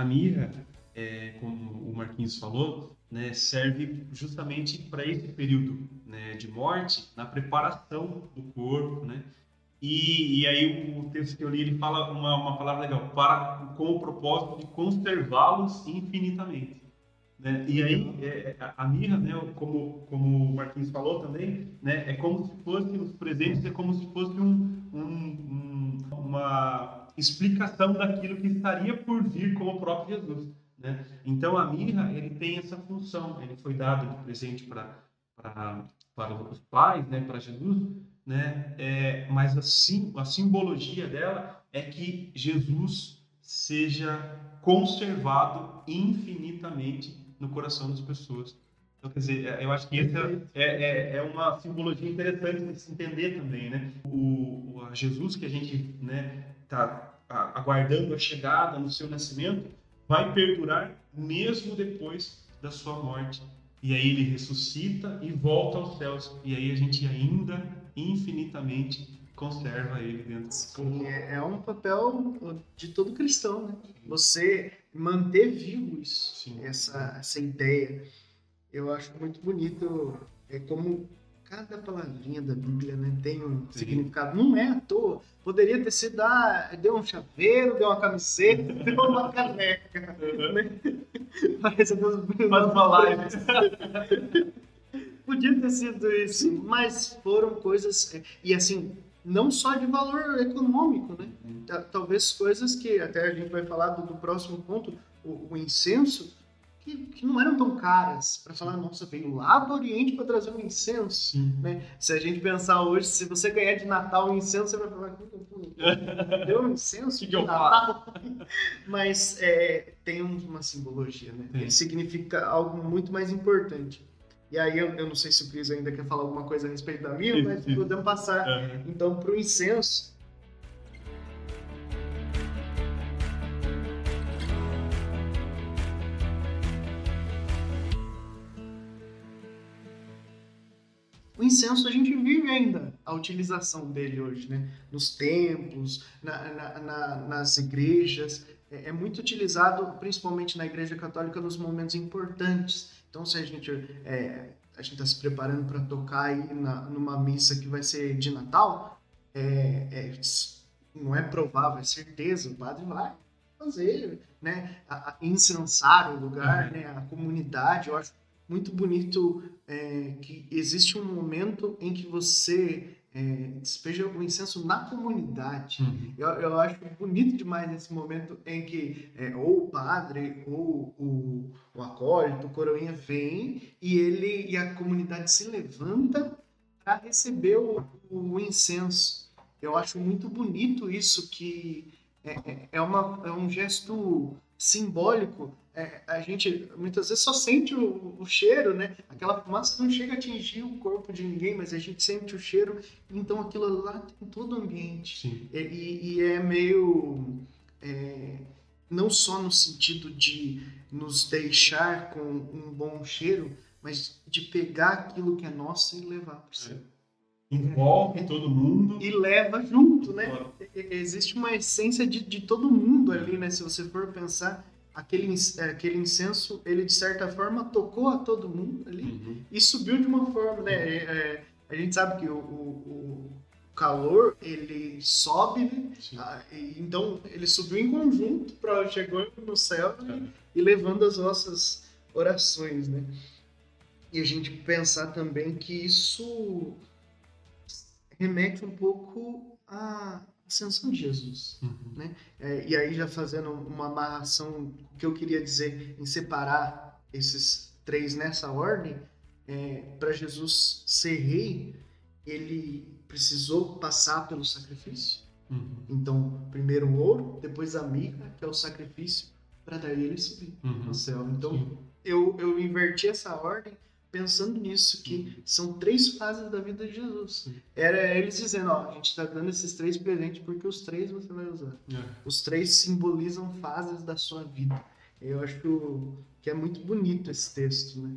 A mirra, é, como o Marquinhos falou, né, serve justamente para esse período né, de morte, na preparação do corpo, né? E, e aí o texto que eu li ele fala uma, uma palavra legal, para com o propósito de conservá-los infinitamente. Né? E aí é, é a mirra, né, como como o Marquinhos falou também, né, é como se fosse os presentes, é como se fosse um, explicação daquilo que estaria por vir com o próprio Jesus. Né? Então a mirra ele tem essa função, ele foi dado de presente para os pais, né, para Jesus, né? É, mas a, sim, a simbologia dela é que Jesus seja conservado infinitamente no coração das pessoas. Então, quer dizer, é, eu acho que essa é, é, é uma simbologia interessante de se entender também, né? O, o Jesus que a gente né, está aguardando a chegada no seu nascimento, vai perdurar mesmo depois da sua morte. E aí ele ressuscita e volta aos céus. E aí a gente ainda infinitamente conserva ele dentro Sim, é, é um papel de todo cristão, né? Você manter vivo isso, essa, essa ideia. Eu acho muito bonito é como cada palavrinha da Bíblia né, tem um Sim. significado. Não é à toa. Poderia ter sido, ah, deu um chaveiro, deu uma camiseta, deu uma caneca. Uhum. Né? Parece umas lives. Podia ter sido isso, mas foram coisas. É, e assim, não só de valor econômico, né? Uhum. Talvez coisas que até a gente vai falar do, do próximo ponto, o, o incenso que, que não eram tão caras para falar, nossa, veio lá do Oriente para trazer um incenso. Né? Se a gente pensar hoje, se você ganhar de Natal um incenso, você vai falar, deu um incenso que de Natal? Mas é, tem uma simbologia, né? Ele significa algo muito mais importante. E aí eu, eu, não sei se o Cris ainda quer falar alguma coisa a respeito da minha, mas podemos passar uhum. então para o incenso. Incenso a gente vive ainda a utilização dele hoje, né? Nos templos, na, na, na, nas igrejas. É, é, muito utilizado, principalmente na igreja católica, nos momentos importantes. Então, se a gente é, a gente está se preparando para tocar aí na, numa missa que vai ser de Natal, é, é, não é provável, é certeza, o padre vai fazer, né? A, a incensar o lugar, uhum. né? A comunidade. Eu acho muito bonito é, que existe um momento em que você é, despeja o incenso na comunidade. Uhum. Eu, eu, acho bonito demais esse momento em que é, ou o padre ou o, o acólito, o coroinha vem e ele e a comunidade se levanta para receber o, o, incenso. Eu acho muito bonito isso que é, é, é uma, é um gesto simbólico é, a gente muitas vezes só sente o, o, cheiro, né? Aquela fumaça não chega a atingir o corpo de ninguém, mas a gente sente o cheiro, então aquilo lá tem todo o ambiente. E, e, é meio. É, não só no sentido de nos deixar com um bom cheiro, mas de pegar aquilo que é nosso e levar para o céu. É. Envolve todo mundo. E leva junto, né? Claro. Existe uma essência de, de todo mundo ali, né? Se você for pensar aquele, é, aquele incenso, ele de certa forma tocou a todo mundo ali uhum. e subiu de uma forma, né? É, é, a gente sabe que o, o, o calor ele sobe, né? Ah, então ele subiu em conjunto para chegou no céu e, e, levando as nossas orações, né? E a gente pensar também que isso remete um pouco à ascensão de Jesus, uhum. né? É, e aí já fazendo uma amarração, o que eu queria dizer em separar esses três nessa ordem, é, para Jesus ser rei, ele precisou passar pelo sacrifício. Uhum. Então, primeiro o ouro, depois a mica, que é o sacrifício, para daí ele subir uhum. no céu. Então, eu, eu inverti essa ordem pensando nisso, que são três fases da vida de Jesus. Era eles dizendo, ó, a gente está dando esses três presentes porque os três você vai usar. É. Os três simbolizam fases da sua vida. Eu acho que, que é muito bonito esse texto, né?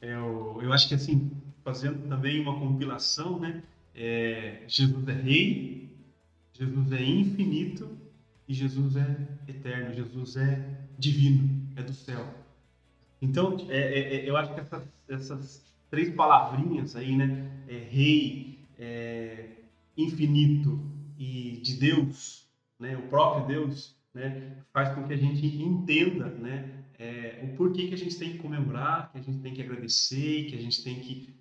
É, eu, eu acho que assim, fazendo também uma compilação, né? É, Jesus é rei, Jesus é infinito e Jesus é eterno, Jesus é divino, é do céu. Então, é, é, é eu acho que essas, essas, três palavrinhas aí, né? É, rei, é, infinito e de Deus, né? O próprio Deus, né? Faz com que a gente entenda, né? É, o porquê que a gente tem que comemorar, que a gente tem que agradecer, que a gente tem que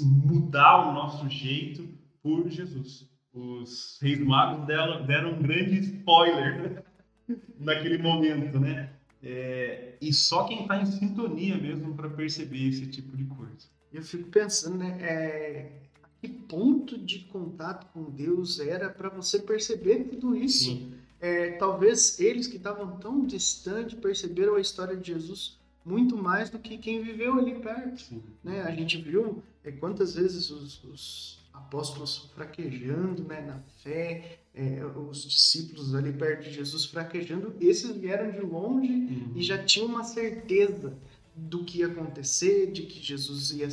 mudar o nosso jeito por Jesus. Os reis magos deram, deram um grande spoiler naquele momento, né? É, e só quem está em sintonia mesmo para perceber esse tipo de coisa. Eu fico pensando, né? É, que ponto de contato com Deus era para você perceber tudo isso? É, talvez eles que estavam tão distantes perceberam a história de Jesus muito mais do que quem viveu ali perto. Né? A gente viu é, quantas vezes os, os apóstolos fraquejando né, na fé, é, os discípulos ali perto de Jesus fraquejando, esses vieram de longe uhum. e já tinham uma certeza do que ia acontecer, de que Jesus ia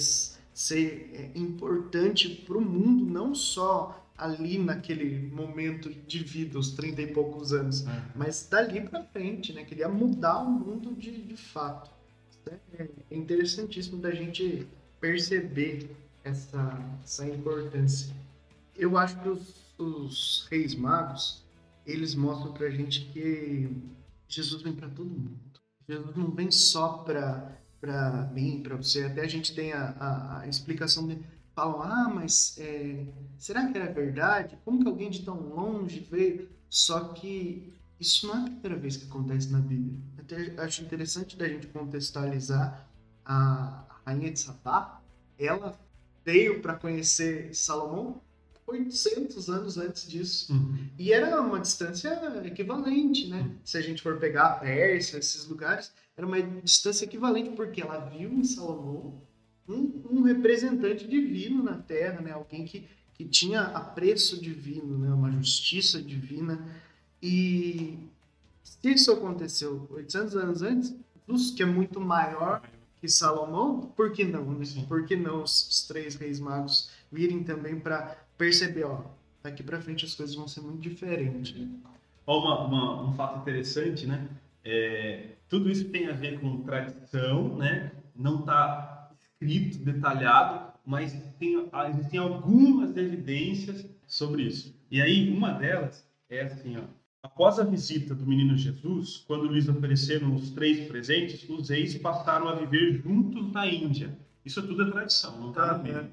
ser é, importante para o mundo, não só ali naquele momento de vida, os 30 e poucos anos, uhum. mas dali para frente, né? Queria mudar o mundo de, de fato. É interessantíssimo da gente perceber essa, essa importância. Eu acho que os, os reis magos, eles mostram pra gente que Jesus vem para todo mundo. Jesus não vem só para para mim, para você. Até a gente tem a, a, a explicação de falam, ah, mas é, será que era verdade? Como que alguém de tão longe veio? Só que isso não é a primeira vez que acontece na Bíblia. Até acho interessante da gente contextualizar a rainha de Sabá. Ela veio para conhecer Salomão 800 anos antes disso. Uhum. E era uma distância equivalente, né? Uhum. Se a gente for pegar a Pérsia, esses lugares, era uma distância equivalente, porque ela viu em Salomão um, um representante divino na Terra, né? Alguém que, que tinha apreço divino, né? Uma justiça divina. E se isso aconteceu 800 anos antes, que é muito maior que Salomão, por que não? Né? Por que não os, três reis magos virem também para perceber, ó, daqui para frente as coisas vão ser muito diferentes. Ó, uma, uma, um fato interessante, né? É, tudo isso tem a ver com tradição, né? Não está escrito, detalhado, mas tem, existem algumas evidências sobre isso. E aí, uma delas é assim, ó. Após a visita do menino Jesus, quando lhes ofereceram os três presentes, os reis passaram a viver juntos na Índia. Isso tudo é tradição, não está na Bíblia.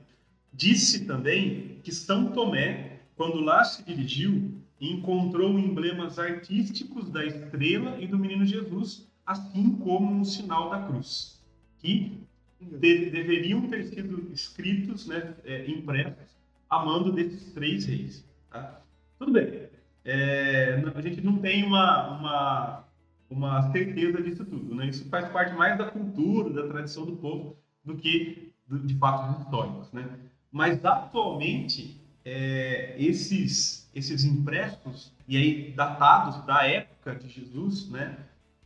Disse também que São Tomé, quando lá se dirigiu, encontrou emblemas artísticos da estrela e do menino Jesus, assim como um sinal da cruz, que de, deveriam ter sido escritos, né, é, impressos, a mando desses três reis. Tá? Tudo bem é, a gente não tem uma, uma, uma certeza disso tudo. Né? Isso faz parte mais da cultura, da tradição do povo, do que de fatos históricos. Né? Mas, atualmente, é, esses, esses impressos, e aí datados da época de Jesus, né?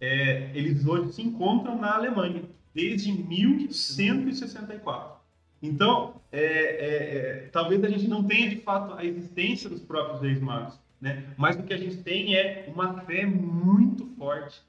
É, eles hoje se encontram na Alemanha, desde 1164. Então, é, é, é, talvez a gente não tenha de fato a existência dos próprios reis magos, né? Mas o que a gente tem é uma fé muito forte,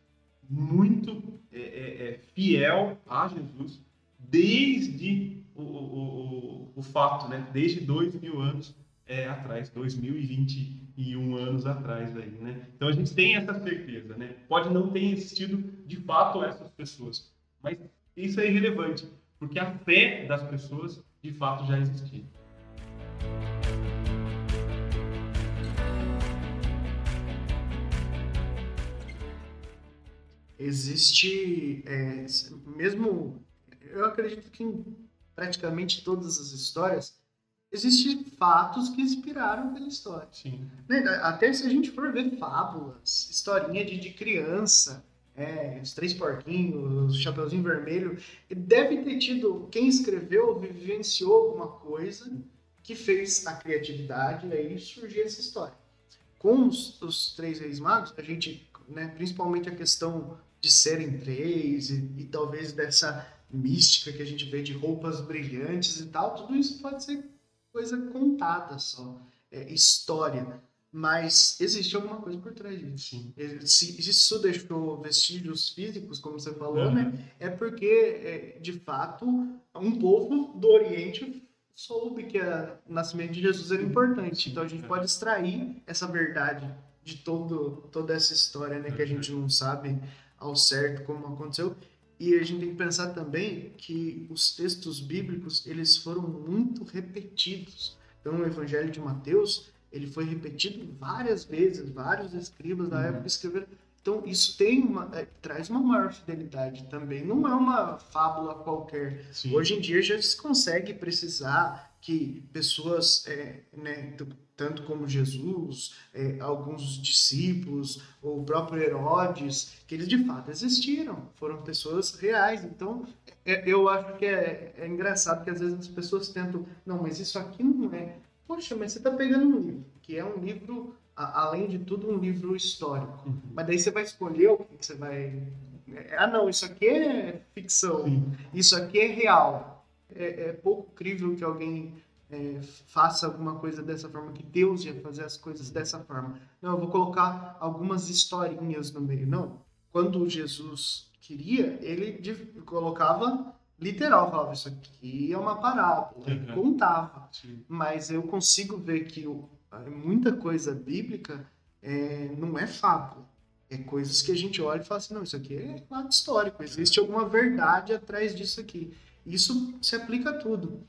muito é, é, é fiel a Jesus, desde o, o, o, o, fato, né? desde dois mil anos é, atrás, 2021 anos atrás aí, né? Então a gente tem essa certeza, né? Pode não ter existido de fato essas pessoas, mas isso é irrelevante, porque a fé das pessoas de fato já existia. Existe, é, mesmo, eu acredito que em praticamente todas as histórias, existem fatos que inspiraram pela história. Sim. Né, até se a gente for ver fábulas, historinha de, de criança, é, os três porquinhos, o Chapeuzinho Vermelho, deve ter tido quem escreveu, vivenciou alguma coisa que fez a criatividade e aí surgiu essa história. Com os, os três reis magos, a gente, né, principalmente a questão de serem três e, e talvez dessa mística que a gente vê de roupas brilhantes e tal, tudo isso pode ser coisa contada só, é, história. Mas existe alguma coisa por trás disso. Se isso deixou vestígios físicos, como você falou, uhum. né? É porque, é, de fato, um povo do Oriente soube que o nascimento de Jesus era importante. Então a gente pode extrair essa verdade de todo, toda essa história, né? Que a gente não sabe ao certo como aconteceu. E a gente tem que pensar também que os textos bíblicos, eles foram muito repetidos. Então, o Evangelho de Mateus, ele foi repetido várias vezes, vários escribas da uhum. época escreveram. Então, isso tem uma, é, traz uma maior fidelidade também. Não é uma fábula qualquer. Sim. Hoje em dia já se consegue precisar que pessoas, é, né, tanto como Jesus, é, alguns discípulos, ou o próprio Herodes, que eles de fato existiram, foram pessoas reais. Então, é, eu acho que é, é, engraçado que às vezes as pessoas tentam, não, mas isso aqui não é. Poxa, mas você está pegando um livro, que é um livro, a, além de tudo, um livro histórico. Uhum. Mas daí você vai escolher o que você vai. É, ah, não, isso aqui é ficção, Sim. isso aqui é real. É, é pouco crível que alguém é, faça alguma coisa dessa forma, que Deus ia fazer as coisas dessa forma. Não, eu vou colocar algumas historinhas no meio. Não. Quando Jesus queria, ele colocava literal, falava isso aqui é uma parábola, ele uhum. contava. Sim. Mas eu consigo ver que muita coisa bíblica é, não é fábula. É coisas que a gente olha e fala assim, não, isso aqui é lado histórico, existe alguma verdade atrás disso aqui. Isso se aplica a tudo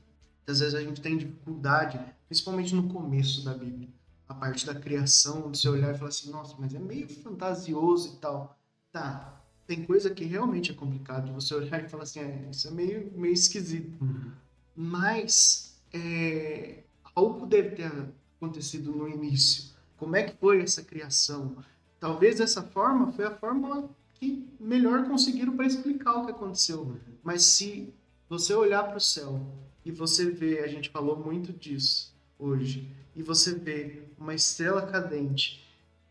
às vezes a gente tem dificuldade, principalmente no começo da Bíblia. A parte da criação, de você olhar e falar assim, nossa, mas é meio fantasioso e tal. Tá, tem coisa que realmente é complicado você olhar e falar assim, é, isso é meio, meio esquisito. Uhum. Mas é, algo deve ter acontecido no início. Como é que foi essa criação? Talvez essa forma foi a forma que melhor conseguiram para explicar o que aconteceu. Uhum. Mas se você olhar para o céu e você vê, a gente falou muito disso hoje, e você vê uma estrela cadente,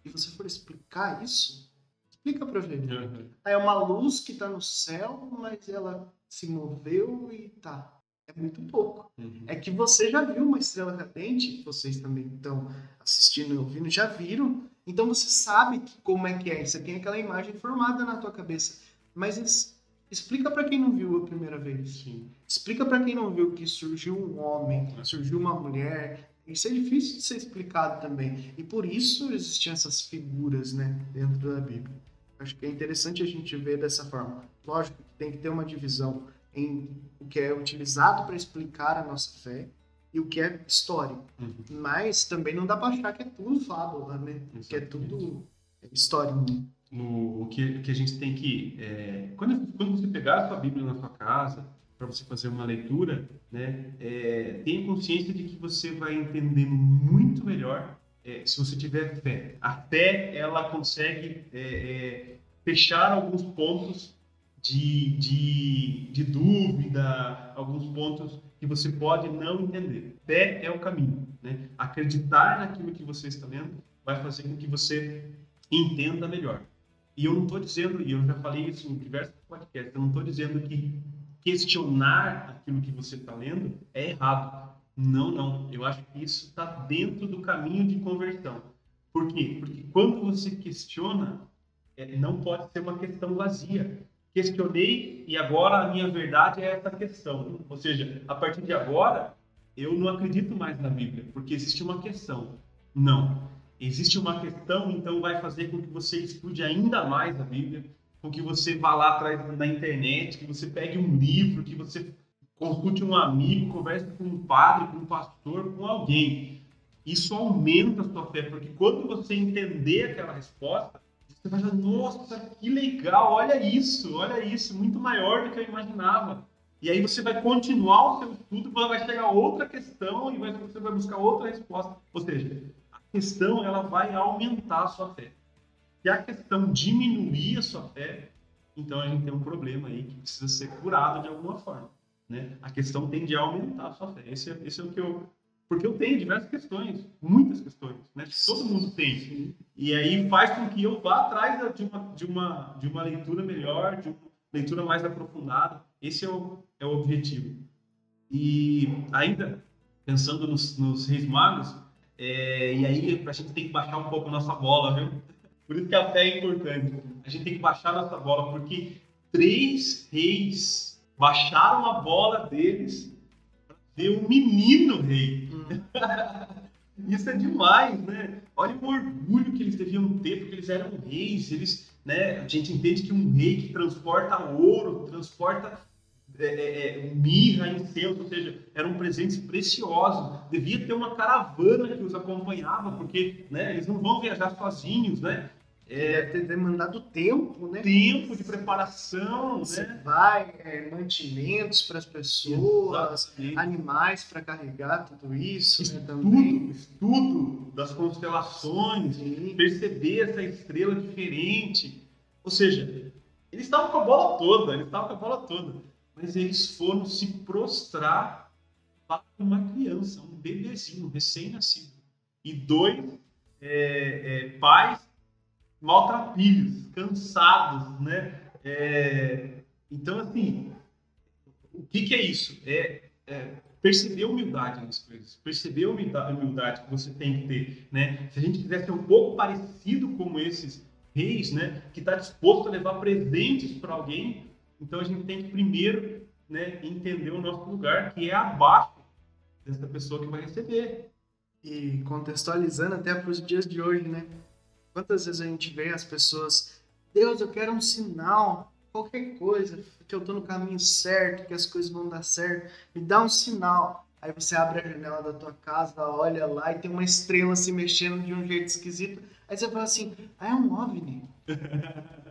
e você for explicar isso, explica para ver. Uhum. É uma luz que está no céu, mas ela se moveu e tá. É muito pouco. Uhum. É que você já viu uma estrela cadente, vocês também estão assistindo e ouvindo, já viram. Então você sabe como é que é. Você tem aquela imagem formada na tua cabeça. Mas Explica para quem não viu a primeira vez. Sim. Explica para quem não viu que surgiu um homem, surgiu uma mulher. Isso é difícil de ser explicado também. E por isso existiam essas figuras né, dentro da Bíblia. Acho que é interessante a gente ver dessa forma. Lógico que tem que ter uma divisão em o que é utilizado para explicar a nossa fé e o que é história. Uhum. Mas também não dá para achar que é tudo fábula, né? Exatamente. Que é tudo história no que, que a gente tem que é, quando, quando você pegar a sua Bíblia na sua casa para você fazer uma leitura, né, é, tenha consciência de que você vai entender muito melhor é, se você tiver fé. A fé ela consegue é, é, fechar alguns pontos de, de, de dúvida, alguns pontos que você pode não entender. Fé é o caminho. Né? Acreditar naquilo que você está lendo vai fazer com que você entenda melhor. E eu não estou dizendo, e eu já falei isso em diversos podcasts, eu não estou dizendo que questionar aquilo que você está lendo é errado. Não, não. Eu acho que isso está dentro do caminho de conversão. Por quê? Porque quando você questiona, é, não pode ser uma questão vazia. Questionei e agora a minha verdade é essa questão. Ou seja, a partir de agora, eu não acredito mais na Bíblia, porque existe uma questão. Não. Existe uma questão, então vai fazer com que você estude ainda mais a Bíblia, com que você vá lá atrás na internet, que você pegue um livro, que você consulte um amigo, converse com um padre, com um pastor, com alguém. Isso aumenta a sua fé, porque quando você entender aquela resposta, você vai falar, nossa, que legal, olha isso, olha isso, muito maior do que eu imaginava. E aí você vai continuar o seu estudo, vai chegar outra questão e você vai buscar outra resposta. Ou seja, questão ela vai aumentar a sua fé. Se a questão diminuir a sua fé, então a gente tem um problema aí que precisa ser curado de alguma forma. Né? A questão tende a aumentar a sua fé. Esse é, esse é o que eu porque eu tenho diversas questões, muitas questões, né? Todo mundo tem. E aí faz com que eu vá atrás de uma, de uma, de uma leitura melhor, de uma leitura mais aprofundada. Esse é o, é o objetivo. E ainda, pensando nos, nos reis magos, é, e aí a gente tem que baixar um pouco a nossa bola, viu? Por isso que a fé é importante. A gente tem que baixar a nossa bola, porque três reis baixaram a bola deles ver um menino rei. Isso é demais, né? Olha o orgulho que eles deviam ter, porque eles eram reis. Eles, né? A gente entende que um rei que transporta ouro, transporta é, é, é mirra, incenso, ou seja, eram presentes preciosos. Devia ter uma caravana que os acompanhava, porque né, eles não vão viajar sozinhos, né? É, ter demandado tempo, né? Tempo de preparação, Você né? vai, é, mantimentos para as pessoas, Exatamente. animais para carregar tudo isso, estudo, né. Estudo das constelações, Sim. perceber essa estrela diferente. Ou seja, eles estavam com a bola toda, eles estavam com a bola toda. Mas eles foram se prostrar para uma criança, um bebezinho, recém-nascido. E dois é, é, pais maltrapilhos, cansados, né? É, então, assim, o que, que é isso? É, é, perceber humildade nas coisas, perceber a humildade, a humildade, que você tem que ter, né? Se a gente quiser ser um pouco parecido como esses reis, né? Que está disposto a levar presentes para alguém, então a gente tem que primeiro, né? Entender o nosso lugar, que é abaixo dessa pessoa que vai receber. E contextualizando até para os dias de hoje, né? Quantas vezes a gente vê as pessoas, Deus, eu quero um sinal, qualquer coisa, que eu estou no caminho certo, que as coisas vão dar certo, me dá um sinal. Aí você abre a janela da tua casa, olha lá e tem uma estrela se mexendo de um jeito esquisito. Aí você fala assim, ah, é um OVNI.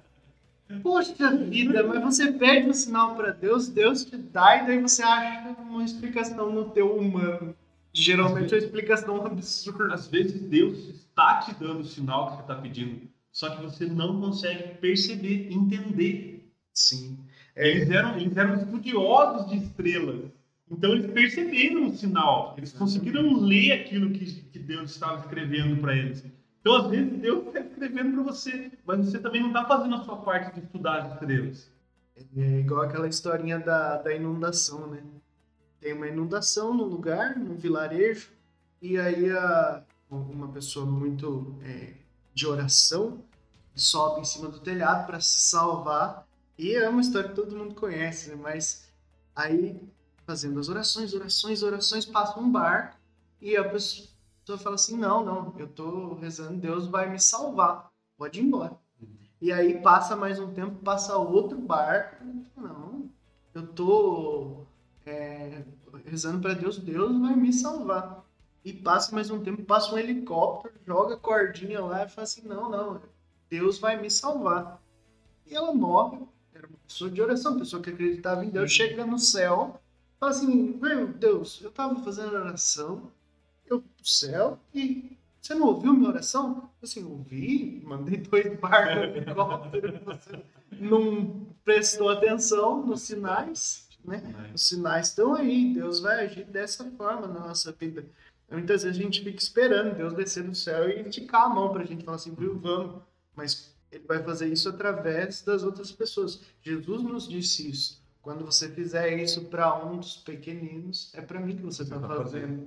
Poxa vida, mas você pede um sinal para Deus, Deus te dá e daí você acha uma explicação no teu humano. Geralmente é uma explicação absurda. Às vezes Deus está te dando o sinal que você está pedindo, só que você não consegue perceber, entender. Sim. É. Eles, eram, eles eram estudiosos de estrelas. Então eles perceberam o sinal, eles conseguiram ler aquilo que, que Deus estava escrevendo para eles. Então, às vezes, Deus está escrevendo para você, mas você também não está fazendo a sua parte de estudar as estrelas. É igual aquela historinha da, da inundação, né? Tem uma inundação no lugar, num vilarejo, e aí a, uma pessoa muito é, de oração sobe em cima do telhado para se salvar. E é uma história que todo mundo conhece, né? mas aí fazendo as orações, orações, orações, passa um barco e a pessoa fala assim: Não, não, eu tô rezando, Deus vai me salvar, pode ir embora. E aí passa mais um tempo, passa outro barco, não, eu tô é, rezando para Deus, Deus vai me salvar. E passa mais um tempo, passa um helicóptero, joga cordinha lá e fala assim: não, não, Deus vai me salvar. E ela morre, era uma pessoa de oração, pessoa que acreditava em Deus, chega no céu, fala assim: meu Deus, eu estava fazendo oração, eu pro céu e você não ouviu minha oração? Assim, ouvi, mandei dois barcos no helicóptero, você não prestou atenção nos sinais, né? Os sinais estão aí, Deus vai agir dessa forma na nossa vida. Muitas vezes a gente fica esperando Deus descer do céu e esticar a mão para a gente falar assim, viu, vamos. Mas ele vai fazer isso através das outras pessoas. Jesus nos disse isso. Quando você fizer isso para um dos pequeninos, é para mim que você está tá fazendo.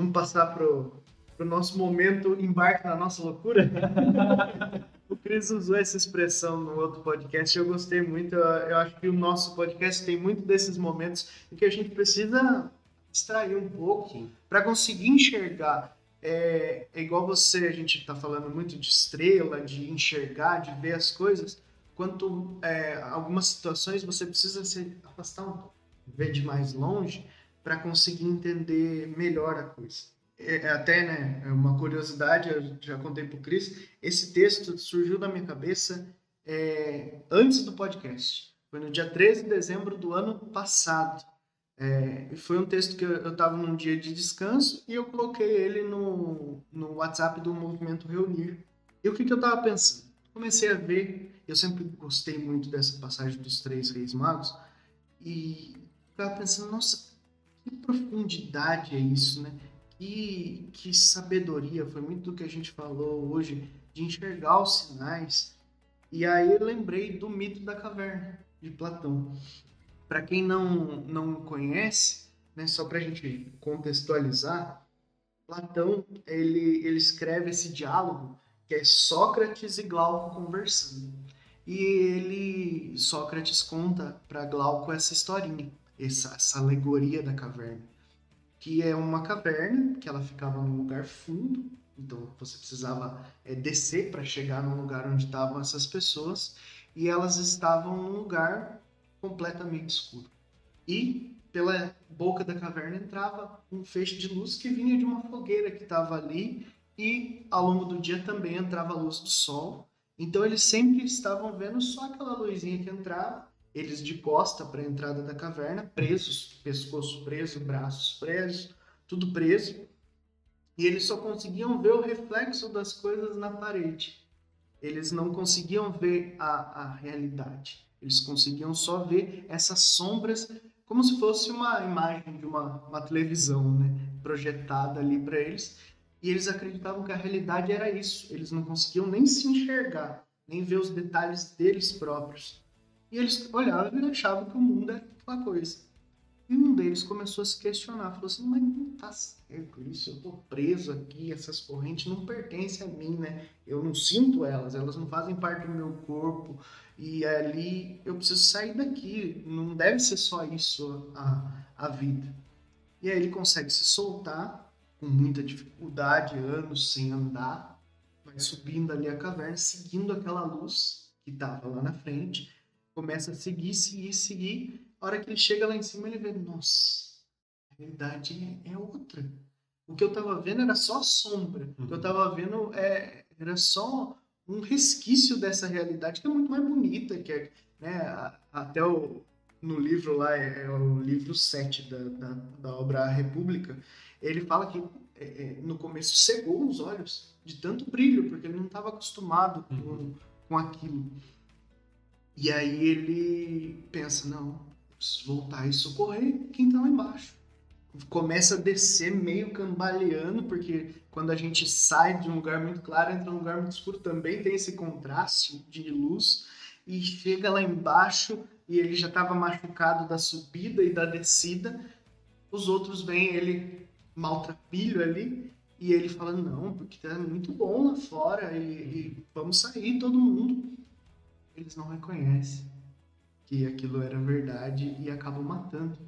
Vamos passar pro, pro nosso momento embarque na nossa loucura? o Cris usou essa expressão no outro podcast, eu gostei muito. Eu, eu acho que o nosso podcast tem muito desses momentos em que a gente precisa extrair um pouco para conseguir enxergar. É, é, igual você, a gente está falando muito de estrela, de enxergar, de ver as coisas. Quanto é, algumas situações você precisa se afastar um pouco, ver de mais longe para conseguir entender melhor a coisa. É, é, até, né, é uma curiosidade, eu já contei para o Cris, esse texto surgiu na minha cabeça é, antes do podcast. Foi no dia 13 de dezembro do ano passado. É, foi um texto que eu estava num dia de descanso e eu coloquei ele no, no WhatsApp do Movimento Reunir. E o que, que eu estava pensando? Comecei a ver, eu sempre gostei muito dessa passagem dos três reis magos, e estava pensando, nossa, que profundidade é isso, né? Que, que sabedoria, foi muito do que a gente falou hoje, de enxergar os sinais. E aí eu lembrei do mito da caverna, de Platão. Para quem não, não conhece, né, só para a gente contextualizar, Platão ele, ele escreve esse diálogo que é Sócrates e Glauco conversando. E ele, Sócrates conta para Glauco essa historinha, essa, essa alegoria da caverna, que é uma caverna que ela ficava num lugar fundo, então você precisava é, descer para chegar no lugar onde estavam essas pessoas, e elas estavam num lugar completamente escuro. E pela boca da caverna entrava um feixe de luz que vinha de uma fogueira que estava ali e ao longo do dia também entrava a luz do sol. Então eles sempre estavam vendo só aquela luzinha que entrava, eles de costa para a entrada da caverna, presos, pescoço preso, braços presos, tudo preso. E eles só conseguiam ver o reflexo das coisas na parede. Eles não conseguiam ver a, a realidade. Eles conseguiam só ver essas sombras como se fosse uma imagem de uma, uma televisão, né? Projetada ali para eles. E eles acreditavam que a realidade era isso. Eles não conseguiam nem se enxergar, nem ver os detalhes deles próprios. E eles olhavam e achavam que o mundo era aquela coisa. E um deles começou a se questionar, falou assim, mas não tá certo isso, eu tô preso aqui, essas correntes não pertencem a mim, né? Eu não sinto elas, elas não fazem parte do meu corpo, e ali eu preciso sair daqui, não deve ser só isso a, a vida. E aí ele consegue se soltar, com muita dificuldade, anos sem andar, vai subindo ali a caverna, seguindo aquela luz que estava lá na frente, começa a seguir, seguir, seguir, a hora que ele chega lá em cima, ele vê, nossa, a realidade é, outra. O que eu estava vendo era só sombra. O que eu estava uhum. vendo é, era só um resquício dessa realidade que é muito mais bonita, que é, né, até o, no livro lá, é, é o livro 7 da, da, da, obra República, ele fala que é, é, no começo cegou os olhos de tanto brilho, porque ele não estava acostumado com, uhum. com aquilo. E aí ele pensa, não, preciso voltar e socorrer quem está lá embaixo. Começa a descer meio cambaleando, porque quando a gente sai de um lugar muito claro, entra num lugar muito escuro, também tem esse contraste de luz, e chega lá embaixo e ele já estava machucado da subida e da descida. Os outros veem ele maltrapilho ali, e ele fala: Não, porque tá muito bom lá fora e, e vamos sair todo mundo. Eles não reconhecem que aquilo era verdade e acabam matando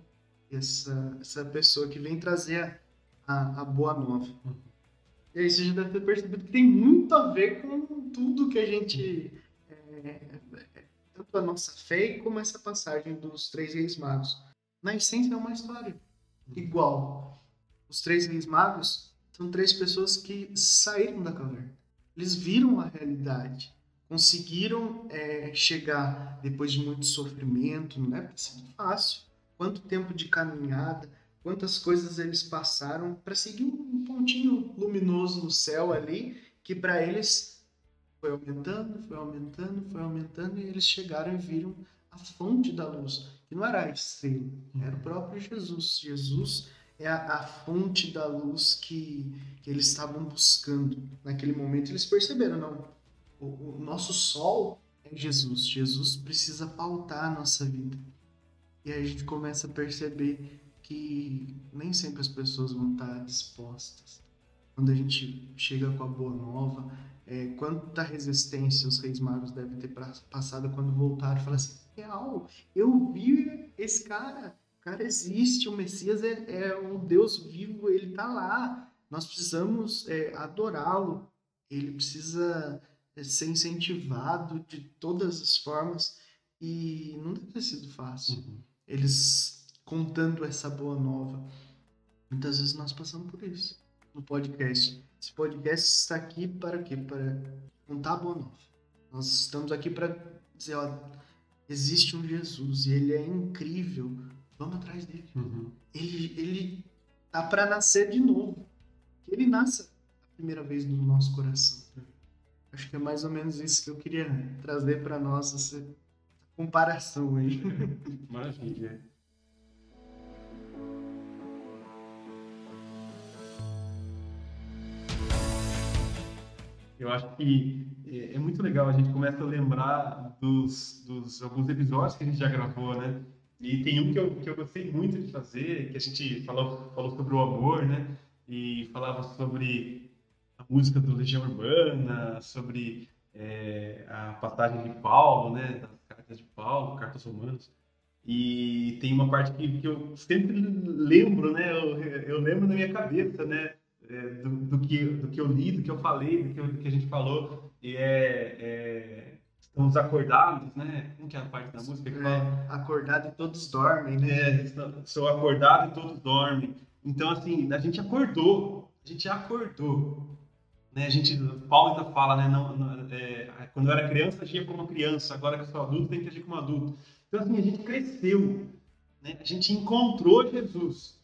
essa, essa pessoa que vem trazer a, a boa nova. E aí você já deve ter percebido que tem muito a ver com tudo que a gente. É, tanto a nossa fé como essa passagem dos três reis magos. Na essência é uma história igual. Os três reis magos são três pessoas que saíram da caverna. Eles viram a realidade conseguiram é, chegar depois de muito sofrimento, não é sido fácil. Quanto tempo de caminhada, quantas coisas eles passaram para seguir um pontinho luminoso no céu ali, que para eles foi aumentando, foi aumentando, foi aumentando, e eles chegaram e viram a fonte da luz, que não era a estrela, era o próprio Jesus. Jesus é a, a fonte da luz que, que eles estavam buscando. Naquele momento eles perceberam, não, o, o nosso sol é Jesus. Jesus precisa pautar a nossa vida. E aí a gente começa a perceber que nem sempre as pessoas vão estar dispostas. quando a gente chega com a boa nova, é, quanta resistência os reis magos devem ter passado quando voltaram e falaram assim, real, eu vi esse cara, o cara existe, o Messias é, é um Deus vivo, ele está lá, nós precisamos é, adorá-lo, ele precisa ser incentivado de todas as formas e não deve ter sido fácil. Uhum. Eles contando essa boa nova. Muitas vezes nós passamos por isso no podcast. Esse podcast está aqui para quê? Para contar a boa nova. Nós estamos aqui para dizer, ó, existe um Jesus e ele é incrível. Vamos atrás dele. Uhum. Ele, ele tá para nascer de novo. Que ele nasça a primeira vez no nosso coração. Acho que é mais ou menos isso que eu queria trazer para nós, essa comparação aí. Maravilha. Eu acho que é, é muito legal, a gente começa a lembrar dos, dos alguns episódios que a gente já gravou, né? E tem um que eu, que eu gostei muito de fazer, que a gente falou, falou sobre o amor, né? E falava sobre música do Legião Urbana, sobre é, a passagem de Paulo, né? Das cartas de Paulo, cartas romanas. E tem uma parte que, que eu sempre lembro, né? Eu, eu lembro na minha cabeça, né? é, do, do, que, do que eu li, do que eu falei, do que, do que a gente falou. E é, é, estamos acordados, né? Como que é a parte da música que é, fala? Acordado e todos dormem, né? É, sou acordado e todos dormem. Então, assim, a gente acordou, a gente acordou. Né? A gente, Paulo ainda fala, né? Não, não é, quando eu era criança, agia como criança, agora que eu sou adulto, tem que agir como adulto. Então, assim, a gente cresceu, né? a gente encontrou Jesus.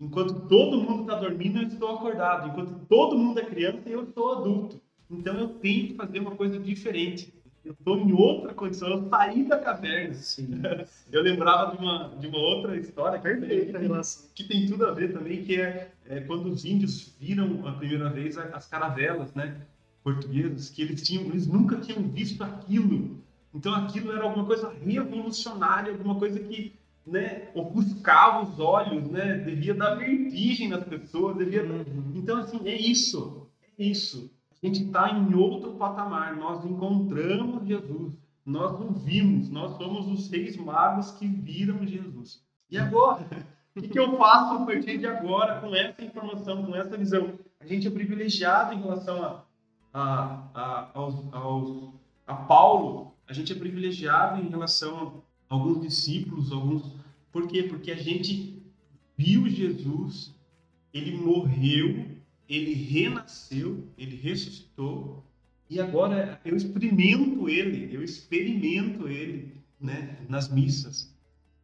Enquanto todo mundo está dormindo, eu estou acordado. Enquanto todo mundo é criança, eu sou adulto. Então eu tenho que fazer uma coisa diferente. Eu estou em outra condição, eu saí da caverna. Sim. Eu lembrava de uma, de uma outra história que Perfeita tem, relação. que tem tudo a ver também, que é, é, quando os índios viram a primeira vez as caravelas, né, portuguesas, que eles tinham, eles nunca tinham visto aquilo. Então aquilo era alguma coisa revolucionária, alguma coisa que né, ofuscava os olhos, né, devia dar vertigem nas pessoas, devia... Uhum. Então, assim, é isso, é isso. A gente está em outro patamar, nós encontramos Jesus, nós o vimos, nós somos os reis magos que viram Jesus. E agora? O que, que eu faço a partir de agora com essa informação, com essa visão? A gente é privilegiado em relação a, a, a, aos, aos, a Paulo, a gente é privilegiado em relação a alguns discípulos, alguns por quê? Porque a gente viu Jesus, ele morreu, ele renasceu, ele ressuscitou, e agora eu experimento ele, eu experimento ele, né, nas missas.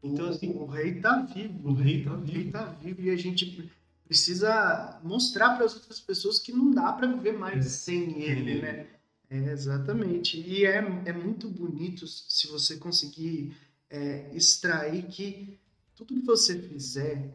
Então assim, o, rei está vivo, o rei está vivo. O rei tá vivo e a gente precisa mostrar para as outras pessoas que não dá para viver mais é. sem ele, né? É, exatamente. E é, é muito bonito se você conseguir é, extrair que tudo que você fizer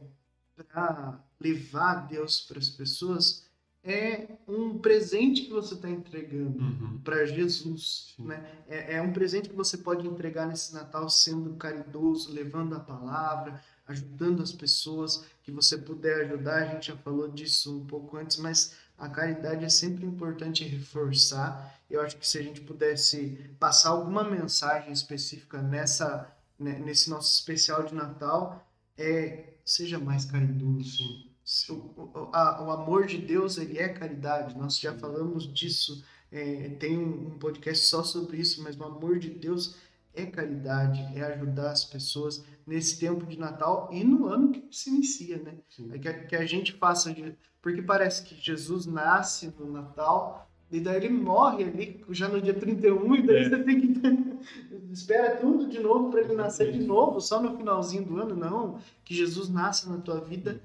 para levar Deus para as pessoas é um presente que você está entregando uhum. para Jesus, né? É, é, um presente que você pode entregar nesse Natal sendo caridoso, levando a palavra, ajudando as pessoas que você puder ajudar. A gente já falou disso um pouco antes, mas a caridade é sempre importante reforçar. Eu acho que se a gente pudesse passar alguma mensagem específica nessa né, nesse nosso especial de Natal é seja mais caridoso. O, o, a, o, amor de Deus ele é caridade. Nós já falamos disso. É, tem um, um podcast só sobre isso, mas o amor de Deus é caridade, é ajudar as pessoas nesse tempo de Natal e no ano que se inicia, né? É que, que, a gente faça, porque parece que Jesus nasce no Natal e daí ele morre ali já no dia 31, e daí é. você tem que. espera tudo de novo para ele nascer de novo, só no finalzinho do ano. Não, que Jesus nasça na tua vida.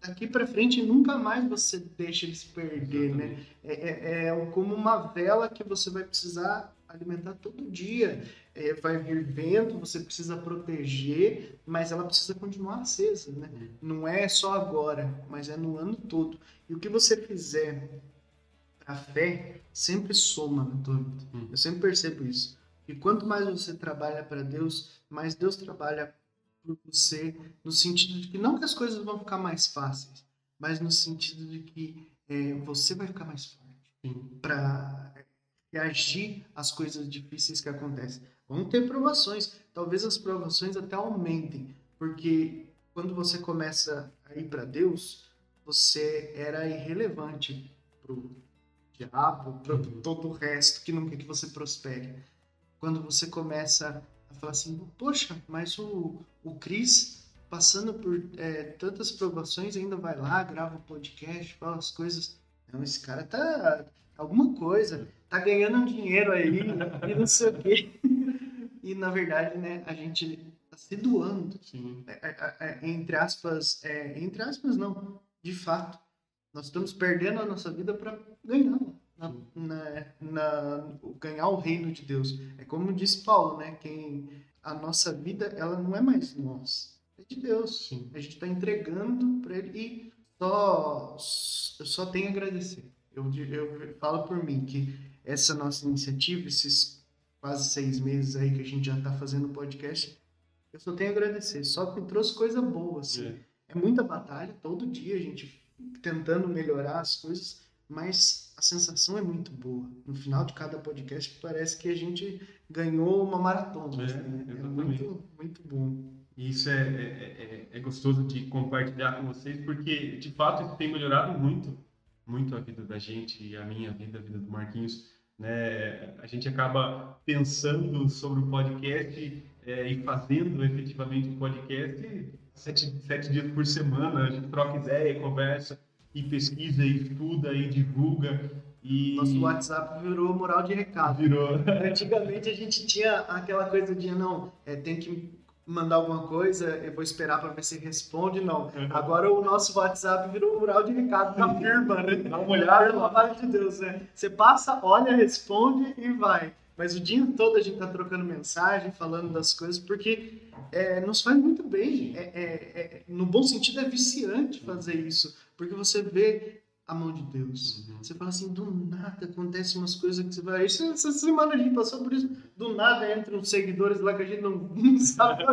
Daqui para frente nunca mais você deixa ele se perder, né? É, é, é, como uma vela que você vai precisar alimentar todo dia. É, vai vir vento, você precisa proteger, mas ela precisa continuar acesa, né? Uhum. Não é só agora, mas é no ano todo. E o que você fizer a fé sempre soma na tua vida. Eu sempre percebo isso. E quanto mais você trabalha para Deus, mais Deus trabalha por você, no sentido de que não que as coisas vão ficar mais fáceis, mas no sentido de que é, você vai ficar mais forte para reagir às coisas difíceis que acontecem. Vão ter provações, talvez as provações até aumentem, porque quando você começa a ir para Deus, você era irrelevante pro diabo, para uhum. todo o resto que não quer que você prospere. Quando você começa a falar assim, poxa, mas o, o Cris, passando por é, tantas provações, ainda vai lá, grava um podcast, fala as coisas. Não, esse cara tá alguma coisa, tá ganhando um dinheiro aí e não sei o quê. E na verdade, né, a gente tá se doando. Sim. É, é, é, entre aspas, é, entre aspas não, de fato. Nós estamos perdendo a nossa vida para ganhar na, na, na, ganhar o reino de Deus. É como disse Paulo, né? Quem a nossa vida ela não é mais nossa, é de Deus. Sim. A gente está entregando para Ele e só eu só tenho a agradecer. Eu, eu falo por mim que essa nossa iniciativa, esses quase seis meses aí que a gente já está fazendo podcast, eu só tenho a agradecer. Só que trouxe coisa boa, assim. É. é muita batalha, todo dia a gente tentando melhorar as coisas, mas a sensação é muito boa. No final de cada podcast parece que a gente ganhou uma maratona. É, assim, né? é muito, muito bom. Isso é, é, é, é, gostoso de compartilhar com vocês, porque de fato isso tem melhorado muito, muito a vida da gente e a minha vida, a vida do Marquinhos. Né? A gente acaba pensando sobre o podcast é, e fazendo efetivamente o podcast sete, sete dias por semana. A gente troca ideia, conversa e pesquisa, e estuda, e divulga. E... Nosso WhatsApp virou moral de recado. Virou. Antigamente a gente tinha aquela coisa de não, é, tem que mandar alguma coisa, eu vou esperar para ver se responde, não. Uhum. Agora o nosso WhatsApp virou moral de recado da firma, né? Dá uma olhada. Pelo amor de Deus, né? Você passa, olha, responde e vai. Mas o dia todo a gente tá trocando mensagem, falando das coisas, porque é, nos faz muito bem. É, é, é, no bom sentido, é viciante fazer isso. Porque você vê a mão de Deus. Uhum. Você fala assim, do nada acontecem umas coisas que você vai. Essa, semana a gente passou por isso. Do nada entram uns seguidores lá que a gente não, não sabe.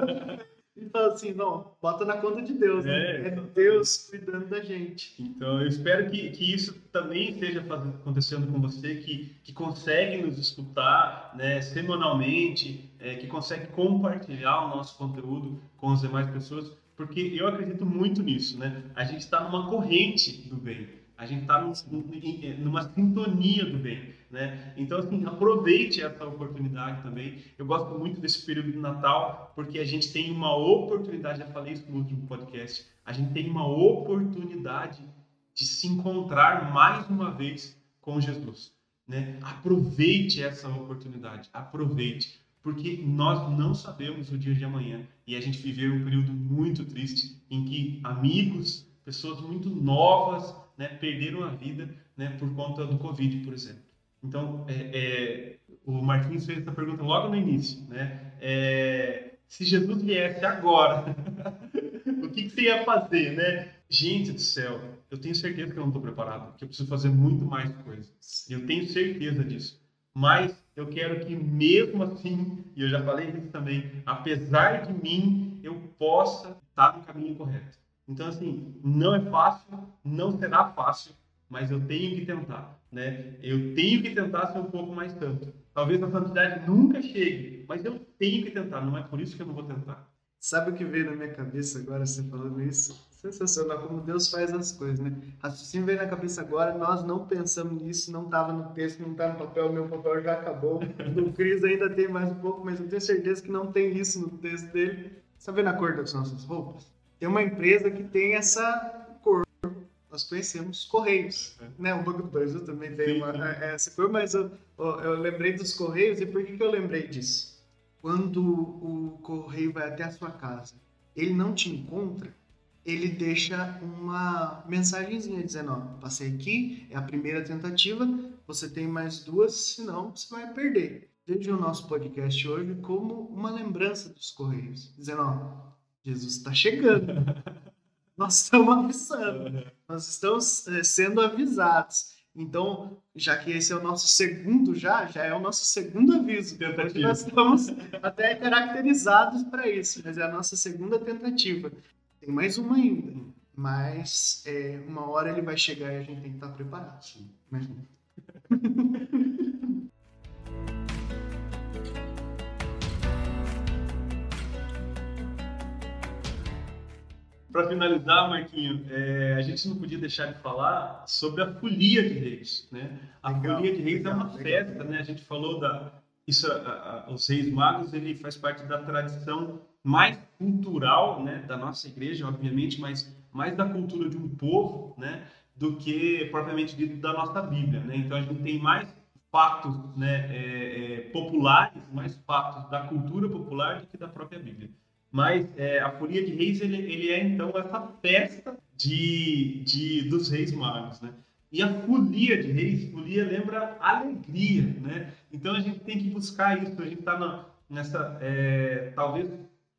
e fala assim, não, bota na conta de Deus, né? É, é Deus cuidando da gente. Então, eu espero que, que isso também esteja acontecendo com você, que, que consegue nos escutar né, semanalmente, é, que consegue compartilhar o nosso conteúdo com as demais pessoas, porque eu acredito muito nisso, né? A gente está numa corrente do bem, a gente está numa sintonia do bem, né? Então, assim, aproveite essa oportunidade também. Eu gosto muito desse período de Natal, porque a gente tem uma oportunidade, já falei isso no último podcast, a gente tem uma oportunidade de se encontrar mais uma vez com Jesus, né? Aproveite essa oportunidade, aproveite porque nós não sabemos o dia de amanhã e a gente viveu um período muito triste em que amigos, pessoas muito novas, né, perderam a vida né, por conta do Covid, por exemplo. Então, é, é, o Martins fez essa pergunta logo no início, né? É, se Jesus viesse agora, o que, que, você ia fazer, né? Gente do céu, eu tenho certeza que eu não estou preparado, que eu preciso fazer muito mais coisas. Eu tenho certeza disso. Mas eu quero que mesmo assim, e eu já falei isso também, apesar de mim, eu possa estar no caminho correto. Então, assim, não é fácil, não será fácil, mas eu tenho que tentar, né? Eu tenho que tentar ser um pouco mais tanto. Talvez a santidade nunca chegue, mas eu tenho que tentar, não é por isso que eu não vou tentar. Sabe o que veio na minha cabeça agora, você falando isso? Sensacional como Deus faz as coisas, né? Raciocínio veio na cabeça agora, nós não pensamos nisso, não estava no texto, não está no papel, meu papel já acabou. O Cris ainda tem mais um pouco, mas eu tenho certeza que não tem isso no texto dele. Você vendo a cor das nossas roupas? Tem uma empresa que tem essa cor. Nós conhecemos Correios, né? O Banco do Brasil também tem uma, é, essa cor, mas eu, eu lembrei dos Correios e por que, que eu lembrei disso? Quando o Correio vai até a sua casa, ele não te encontra, ele deixa uma mensagenzinha dizendo, ó, passei aqui, é a primeira tentativa, você tem mais duas, senão você vai perder. Veja o nosso podcast hoje como uma lembrança dos Correios, dizendo, ó, Jesus está chegando. nós estamos avisando, nós estamos é, sendo avisados. Então, já que esse é o nosso segundo já, já é o nosso segundo aviso. Tentativa. Nós estamos até caracterizados para isso, mas é a nossa segunda tentativa. Tem mais uma ainda. Mas é, uma hora ele vai chegar e a gente tem que estar preparado. Sim. Para finalizar, Marquinho, é, a gente não podia deixar de falar sobre a Folia de Reis. Né? A legal, Folia de Reis legal, é uma legal, festa, né? A gente falou da. Isso, a, a, os Reis Magos, ele faz parte da tradição mais cultural né, da nossa igreja, obviamente, mas mais da cultura de um povo, né? Do que propriamente dito da nossa Bíblia, né? Então a gente tem mais fatos né, é, é, populares, mais fatos da cultura popular do que da própria Bíblia. Mas é, a Folia de Reis ele, ele, é então essa festa de, de dos Reis Magos, né? E a folia de reis, folia lembra alegria, né? Então a gente tem que buscar isso. A gente está nessa, é, talvez,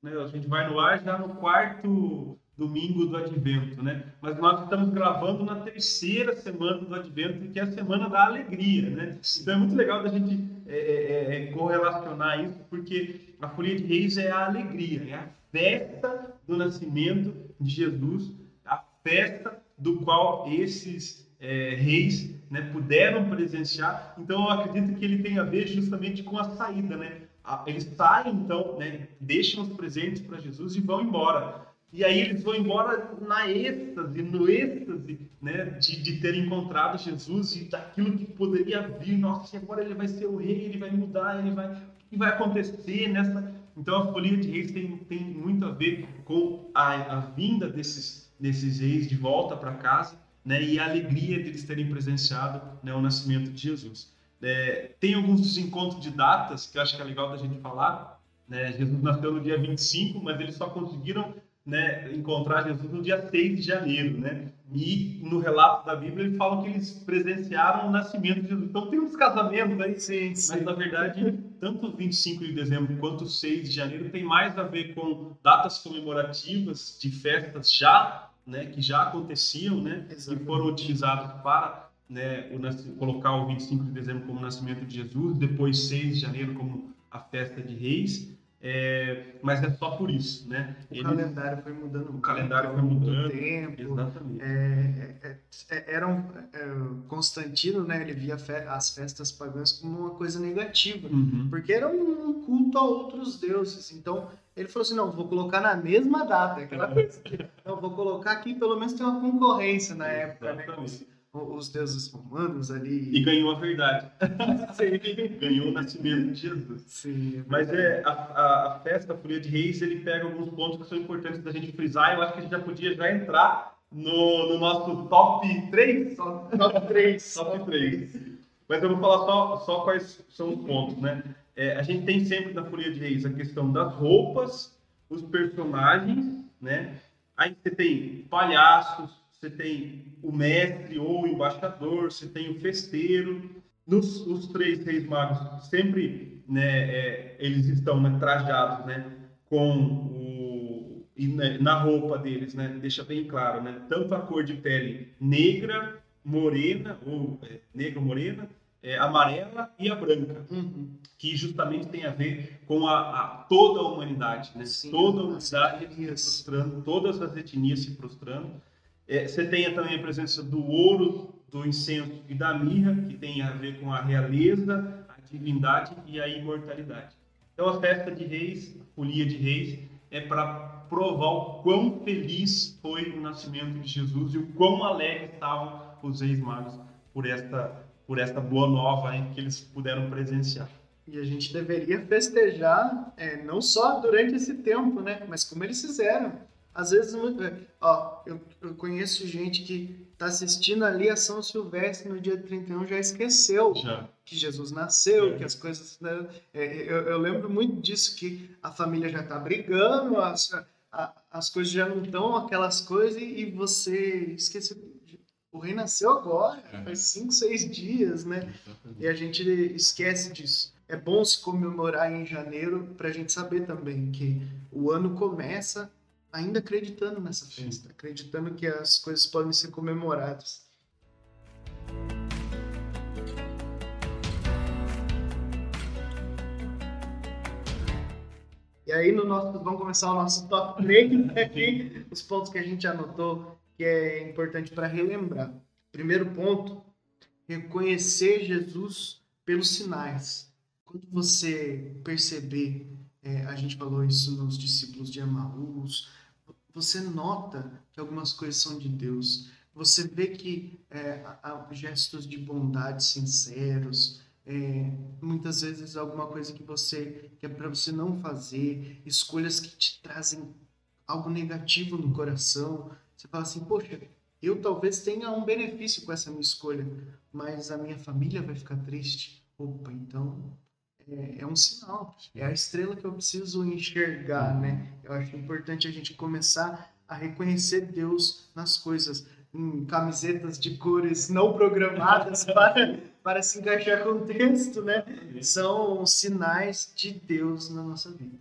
né, a gente vai no ar já no quarto domingo do Advento, né? Mas nós estamos gravando na terceira semana do Advento, que é a semana da alegria, né? Então é muito legal da gente é, é, é, é correlacionar isso, porque a Folia de Reis é a alegria, é a festa do nascimento de Jesus, a festa do qual esses é, reis né, puderam presenciar. Então eu acredito que ele tem a ver justamente com a saída, né? Eles saem então, né, deixam os presentes para Jesus e vão embora. E aí eles vão embora na êxtase, no êxtase, né, de, de ter encontrado Jesus e daquilo que poderia vir. Nossa, agora ele vai ser o rei, ele vai mudar, ele vai que vai acontecer nessa. Então a folia de reis tem, tem muito a ver com a, a vinda desses, desses reis de volta para casa né, e a alegria de eles terem presenciado né, o nascimento de Jesus. É, tem alguns dos encontros de datas que eu acho que é legal da gente falar. Né? Jesus nasceu no dia 25, mas eles só conseguiram né, encontrar Jesus no dia 6 de janeiro, né? E no relato da Bíblia ele fala que eles presenciaram o nascimento de Jesus. Então tem uns casamentos aí, sim, sim. mas na verdade, tanto 25 de dezembro quanto 6 de janeiro tem mais a ver com datas comemorativas de festas já, né, que já aconteciam, né, Exatamente. e foram utilizadas para né, o, colocar o 25 de dezembro como o nascimento de Jesus, depois 6 de janeiro como a festa de Reis. É, mas é só por isso, né? O Ele, calendário foi mudando. O calendário foi mudando. Tempo, exatamente. É, é, é era um, é, Constantino, né? Ele via fe as festas pagãs como uma coisa negativa, uhum. porque era um culto a outros deuses. Então ele falou assim, não, vou colocar na mesma data, aquela coisa. Não, vou colocar aqui, pelo menos tem uma concorrência na época, né? Os deuses romanos ali. E ganhou a verdade. ganhou o nascimento de Jesus. Sim, é Mas é, a, a, a, festa, a Folia de Reis, ele pega alguns pontos que são importantes da gente frisar. Eu acho que a gente já podia já entrar no, no nosso top 3? Top 3. top 3. Mas eu vou falar só, só quais são os pontos, né? É, a gente tem sempre na Folia de Reis a questão das roupas, os personagens, né? Aí você tem palhaços, você tem o mestre ou o embaixador, você tem o festeiro. Nos os três reis magos, sempre né, é, eles estão né, trajados né, com o. E, né, na roupa deles, né, deixa bem claro, né, tanto a cor de pele negra, morena, ou é, negra ou morena, é, amarela e a branca, uhum. que justamente tem a ver com a, a toda a humanidade, né? Sim, toda a humanidade se prostrando, todas as etnias se prostrando. É, você tem também a presença do ouro, do incenso e da mirra, que tem a ver com a realeza, a divindade e a imortalidade. Então, a festa de reis, a folia de reis, é para provar o quão feliz foi o nascimento de Jesus e o quão alegre estavam os reis magos por esta, por esta boa nova hein, que eles puderam presenciar. E a gente deveria festejar é, não só durante esse tempo, né, mas como eles fizeram. Às vezes, é, ó, eu, eu conheço gente que está assistindo ali a São Silvestre no dia 31 já esqueceu já. que Jesus nasceu, é. que as coisas. Né? É, eu, eu, lembro muito disso, que a família já está brigando, as, a, as coisas já não estão aquelas coisas e você esqueceu. O rei nasceu agora, é. faz cinco, seis dias, né? E a gente esquece disso. É bom se comemorar em janeiro para a gente saber também que o ano começa ainda acreditando nessa festa, acreditando que as coisas podem ser comemoradas. E aí no nosso, vamos começar o nosso top 3 aqui, os pontos que a gente anotou que é importante para relembrar. Primeiro ponto, reconhecer Jesus pelos sinais. Quando você perceber, é, a gente falou isso nos discípulos de Emaús, você nota que algumas coisas são de Deus. Você vê que é, há gestos de bondade sinceros, é, muitas vezes alguma coisa que você que é para você não fazer, escolhas que te trazem algo negativo no coração. Você fala assim, poxa, eu talvez tenha um benefício com essa minha escolha, mas a minha família vai ficar triste. Opa, então é, é, um sinal, é a estrela que eu preciso enxergar, né? Eu acho importante a gente começar a reconhecer Deus nas coisas, em camisetas de cores não programadas para, para se encaixar com o texto, né? São sinais de Deus na nossa vida.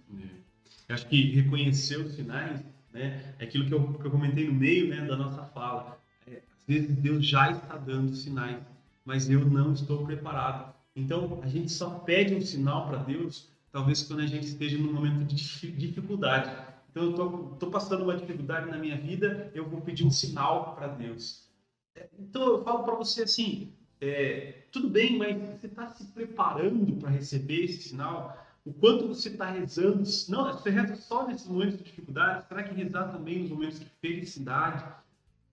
Eu acho que reconhecer os sinais né, é aquilo que eu, que eu comentei no meio né, da nossa fala. É, às vezes Deus já está dando sinais, mas eu não estou preparado então, a gente só pede um sinal para Deus, talvez quando a gente esteja num momento de dificuldade. Então, eu estou passando uma dificuldade na minha vida, eu vou pedir um sinal para Deus. É, então, eu falo para você assim: é, tudo bem, mas você está se preparando para receber esse sinal? O quanto você está rezando? Não, você reza só nesses momentos de dificuldade? Será que rezar também nos momentos de felicidade?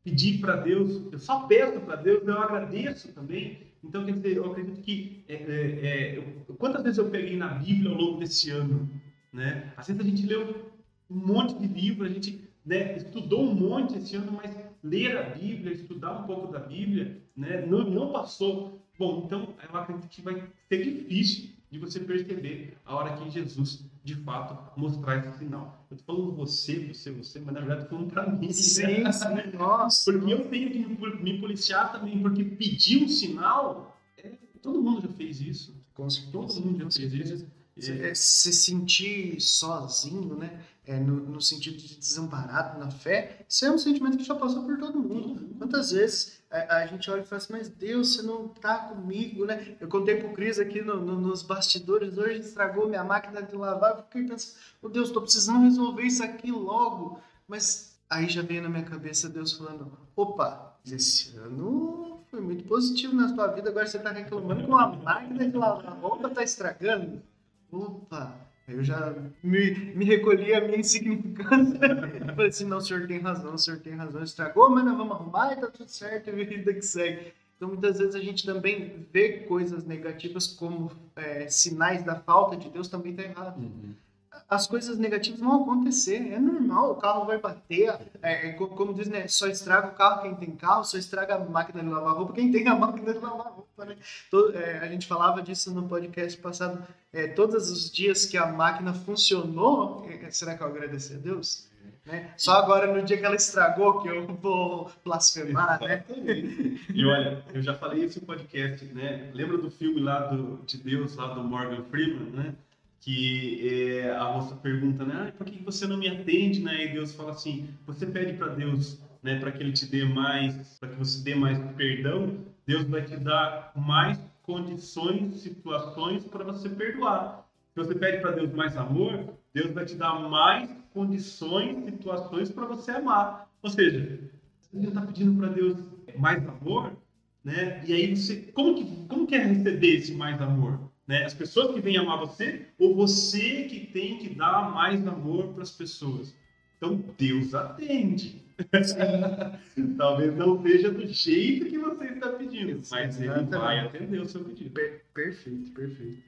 Pedir para Deus, eu só peço para Deus, eu agradeço também. Então, quer dizer, eu acredito que é, é, é, quantas vezes eu peguei na Bíblia ao longo desse ano, né? Às vezes a gente leu um monte de livro, a gente né, estudou um monte esse ano, mas ler a Bíblia, estudar um pouco da Bíblia, né, não, não passou. Bom, então eu acredito que vai ser difícil de você perceber a hora que Jesus de fato mostrar esse sinal. Eu tô falando você, você, você, mas na verdade falando para mim. Sim, sim, nossa. Porque eu tenho que me policiar também, porque pedir um sinal, é, todo mundo já fez isso. Com certeza. Todo mundo já fez isso. É, se sentir sozinho, né? É, no, no, sentido de desamparado na fé, isso é um sentimento que já passou por todo mundo. Quantas vezes a, a gente olha e fala assim, mas Deus, você não está comigo, né? Eu contei pro Cris aqui no, no, nos bastidores, hoje estragou minha máquina de lavar, fiquei pensando, oh Deus, estou precisando resolver isso aqui logo. Mas aí já veio na minha cabeça Deus falando, opa, esse ano foi muito positivo na sua vida, agora você está reclamando com a máquina de lavar roupa está estragando opa, eu já me, me recolhi a minha insignificância. Falei assim, não, o senhor tem razão, o senhor tem razão, estragou, mas nós vamos arrumar e tá tudo certo, e vida que segue. Então, muitas vezes a gente também vê coisas negativas como é, sinais da falta de Deus, também está errado. Uhum as coisas negativas vão acontecer, é normal, o carro vai bater, é, é como diz, né, só estraga o carro quem tem carro, só estraga a máquina de lavar roupa quem tem a máquina de lavar roupa, né? Todo, é, a gente falava disso no podcast passado, é, todos os dias que a máquina funcionou, é, será que eu agradecer a Deus? Né? Só agora no dia que ela estragou que eu vou blasfemar, né? e olha, eu já falei isso no podcast, né? Lembra do filme lá do, de Deus, lá do Morgan Freeman, né? Que é, a moça pergunta, né, ah, por que você não me atende, né? E Deus fala assim, você pede para Deus, né, para que Ele te dê mais, para que você dê mais perdão, Deus vai te dar mais condições, situações para você perdoar. Se você pede para Deus mais amor, Deus vai te dar mais condições, situações para você amar. Ou seja, você está pedindo para Deus mais amor, né? E aí você, como que, como que é receber esse mais amor? Né? As pessoas que vêm amar você ou você que tem que dar mais amor para as pessoas. Então Deus atende. Talvez não seja do jeito que você está pedindo, mas ele vai atender o seu pedido. Per perfeito, perfeito.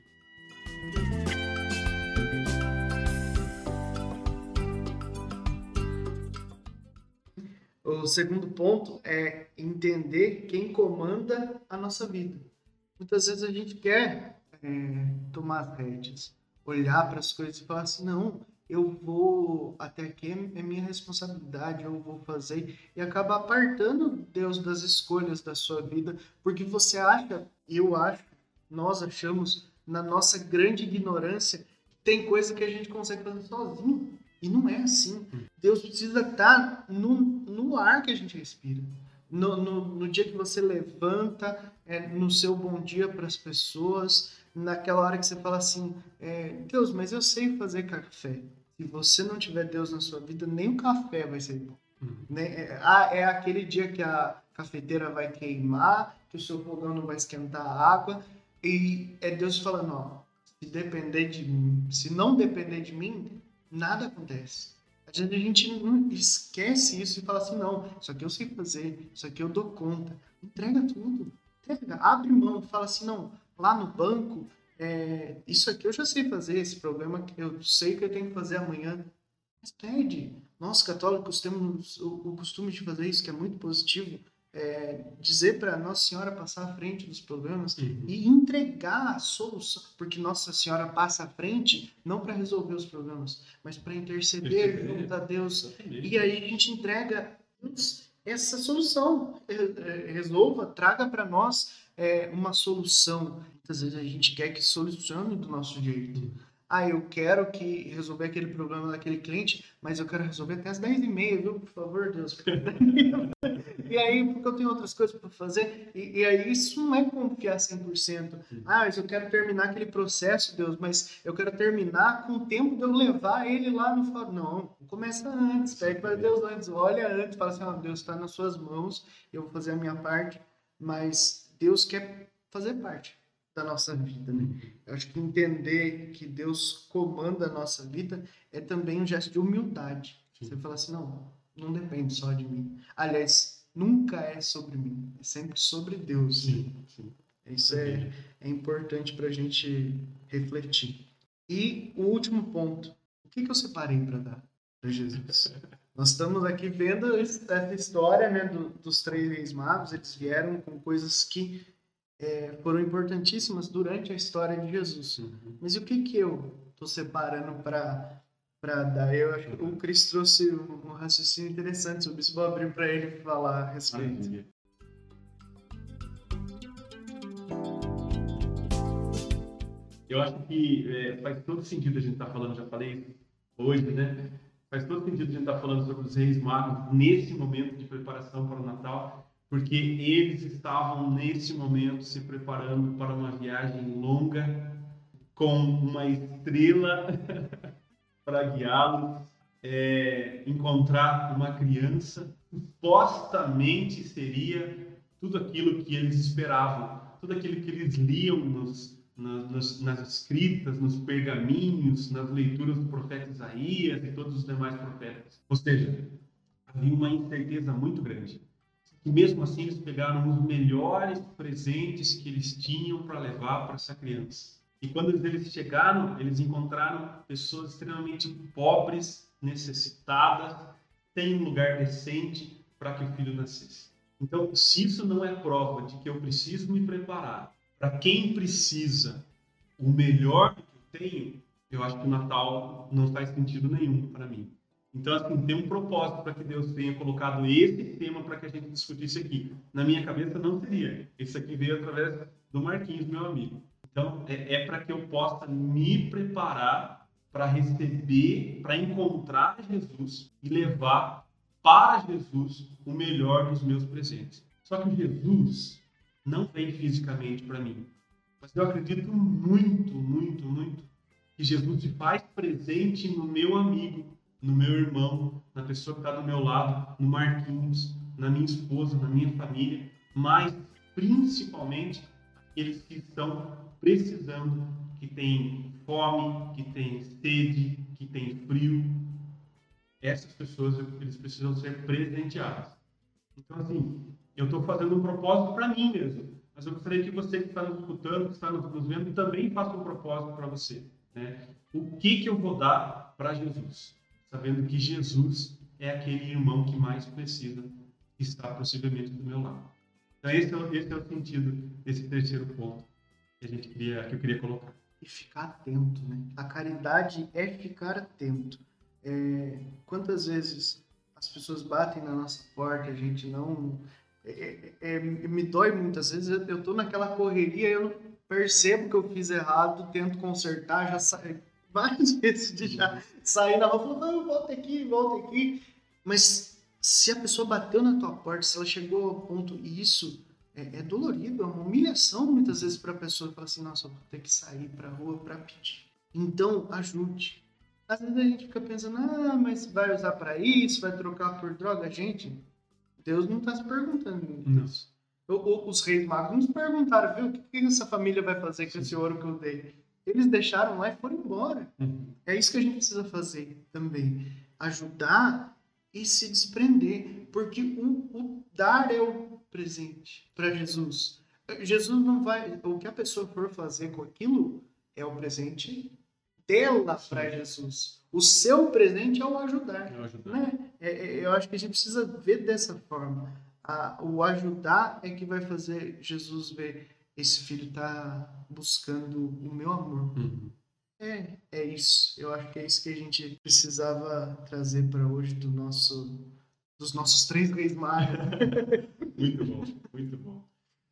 O segundo ponto é entender quem comanda a nossa vida. Muitas vezes a gente quer é, tomar as rédeas, olhar para as coisas e falar assim, não, eu vou até aqui é minha responsabilidade, eu vou fazer e acaba apartando Deus das escolhas da sua vida, porque você acha, eu acho, nós achamos na nossa grande ignorância tem coisa que a gente consegue fazer sozinho e não é assim. Deus precisa estar no, no ar que a gente respira. No, no, no dia que você levanta, é, no seu bom dia para as pessoas, naquela hora que você fala assim, é, Deus, mas eu sei fazer café. Se você não tiver Deus na sua vida, nem o café vai ser bom. Uhum. Né? É, ah, é aquele dia que a cafeteira vai queimar, que o seu fogão não vai esquentar a água. E é Deus falando, ó, se depender de mim, se não depender de mim, nada acontece. Às vezes a gente não esquece isso e fala assim, não, isso aqui eu sei fazer, isso aqui eu dou conta. Entrega tudo. Entrega, abre mão, fala assim, não, lá no banco, é, isso aqui eu já sei fazer, esse problema eu sei que eu tenho que fazer amanhã. Mas pede. Nós católicos temos o, o costume de fazer isso, que é muito positivo é, dizer para Nossa Senhora passar à frente dos problemas uhum. e entregar a solução, porque Nossa Senhora passa à frente não para resolver os problemas, mas para interceder junto a Deus. E aí a gente entrega essa solução, resolva, traga para nós é, uma solução. Muitas vezes a gente quer que solucione do nosso jeito. Ah, eu quero que resolver aquele problema daquele cliente, mas eu quero resolver até as 10 e meia, viu? Por favor, Deus. e aí, porque eu tenho outras coisas para fazer, e, e, aí isso não é confiar 100%. Ah, mas eu quero terminar aquele processo, Deus, mas eu quero terminar com o tempo de eu levar ele lá no fórum. Não, começa antes, pede para Deus antes, olha antes, fala assim, oh, Deus está nas suas mãos, eu vou fazer a minha parte, mas Deus quer fazer parte da nossa vida, né? Eu acho que entender que Deus comanda a nossa vida é também um gesto de humildade. Sim. Você fala assim, não, não depende só de mim. Aliás, nunca é sobre mim, é sempre sobre Deus. Sim, sim. Isso é, é importante para a gente refletir. E o último ponto, o que, que eu separei para dar para Jesus? Nós estamos aqui vendo essa história né, do, dos três reis magos, eles vieram com coisas que é, foram importantíssimas durante a história de Jesus. Uhum. Mas o que que eu estou separando para para dar? Eu acho que o Cris trouxe um, raciocínio interessante sobre isso. Vou abrir para ele falar a respeito. eu acho que é, faz todo sentido a gente estar tá falando, já falei hoje, né? Faz todo sentido a gente estar falando sobre os reis magos nesse momento de preparação para o Natal, porque eles estavam nesse momento se preparando para uma viagem longa com uma estrela para guiá-los, é, encontrar uma criança supostamente seria tudo aquilo que eles esperavam, tudo aquilo que eles liam nos, nas, nas escritas, nos pergaminhos, nas leituras do profeta Isaías e todos os demais profetas. Ou seja, havia uma incerteza muito grande e mesmo assim eles pegaram os melhores presentes que eles tinham para levar para essa criança. E quando eles chegaram, eles encontraram pessoas extremamente pobres, necessitadas, sem um lugar decente para que o filho nascesse. Então, se isso não é prova de que eu preciso me preparar para quem precisa o melhor que eu tenho, eu acho que o Natal não faz sentido nenhum para mim. Então, assim, tem um propósito para que Deus tenha colocado esse tema para que a gente discutisse aqui. Na minha cabeça não seria. Isso aqui veio através do Marquinhos, meu amigo. Então, é, é para que eu possa me preparar para receber, para encontrar Jesus e levar para Jesus o melhor dos meus presentes. Só que Jesus não vem fisicamente para mim. Mas eu acredito muito, muito, muito que Jesus se faz presente no meu amigo no meu irmão, na pessoa que está do meu lado, no Marquinhos, na minha esposa, na minha família, mas principalmente aqueles que estão precisando, que têm fome, que têm sede, que têm frio. Essas pessoas eles precisam ser presenteadas. Então, assim, eu estou fazendo um propósito para mim mesmo, mas eu gostaria que você que está nos escutando, que está nos vendo, também faça um propósito para você. Né? O que, que eu vou dar para Jesus? sabendo que Jesus é aquele irmão que mais precisa estar possivelmente do meu lado. Então esse é, esse é o sentido desse terceiro ponto que a gente queria que eu queria colocar. E ficar atento, né? A caridade é ficar atento. É, quantas vezes as pessoas batem na nossa porta, a gente não é, é, é me dói muitas vezes. Eu estou naquela correria, eu percebo que eu fiz errado, tento consertar, já sai, várias vezes de já sair na rua falando, não, volta aqui, volta aqui. Mas se a pessoa bateu na tua porta, se ela chegou ao ponto, e isso é, é dolorido, é uma humilhação muitas vezes para a pessoa falar assim, nossa, eu vou ter que sair para a rua para pedir. Então, ajude. Às vezes a gente fica pensando, ah, mas vai usar para isso, vai trocar por droga. Gente, Deus não está se perguntando isso. Os reis magos nos perguntaram, viu, o que, que essa família vai fazer com esse ouro que eu dei? Eles deixaram lá e foram embora. Uhum. É isso que a gente precisa fazer também. Ajudar e se desprender. Porque o, o dar é o presente para Jesus. Jesus não vai. O que a pessoa for fazer com aquilo é o presente dela para Jesus. O seu presente é o ajudar. É o ajudar. Né? É, é, eu acho que a gente precisa ver dessa forma. O ajudar é que vai fazer Jesus ver esse filho tá buscando o meu amor. Uhum. É, é isso. Eu acho que é isso que a gente precisava trazer para hoje do nosso, dos nossos três reis magos. muito bom, muito bom.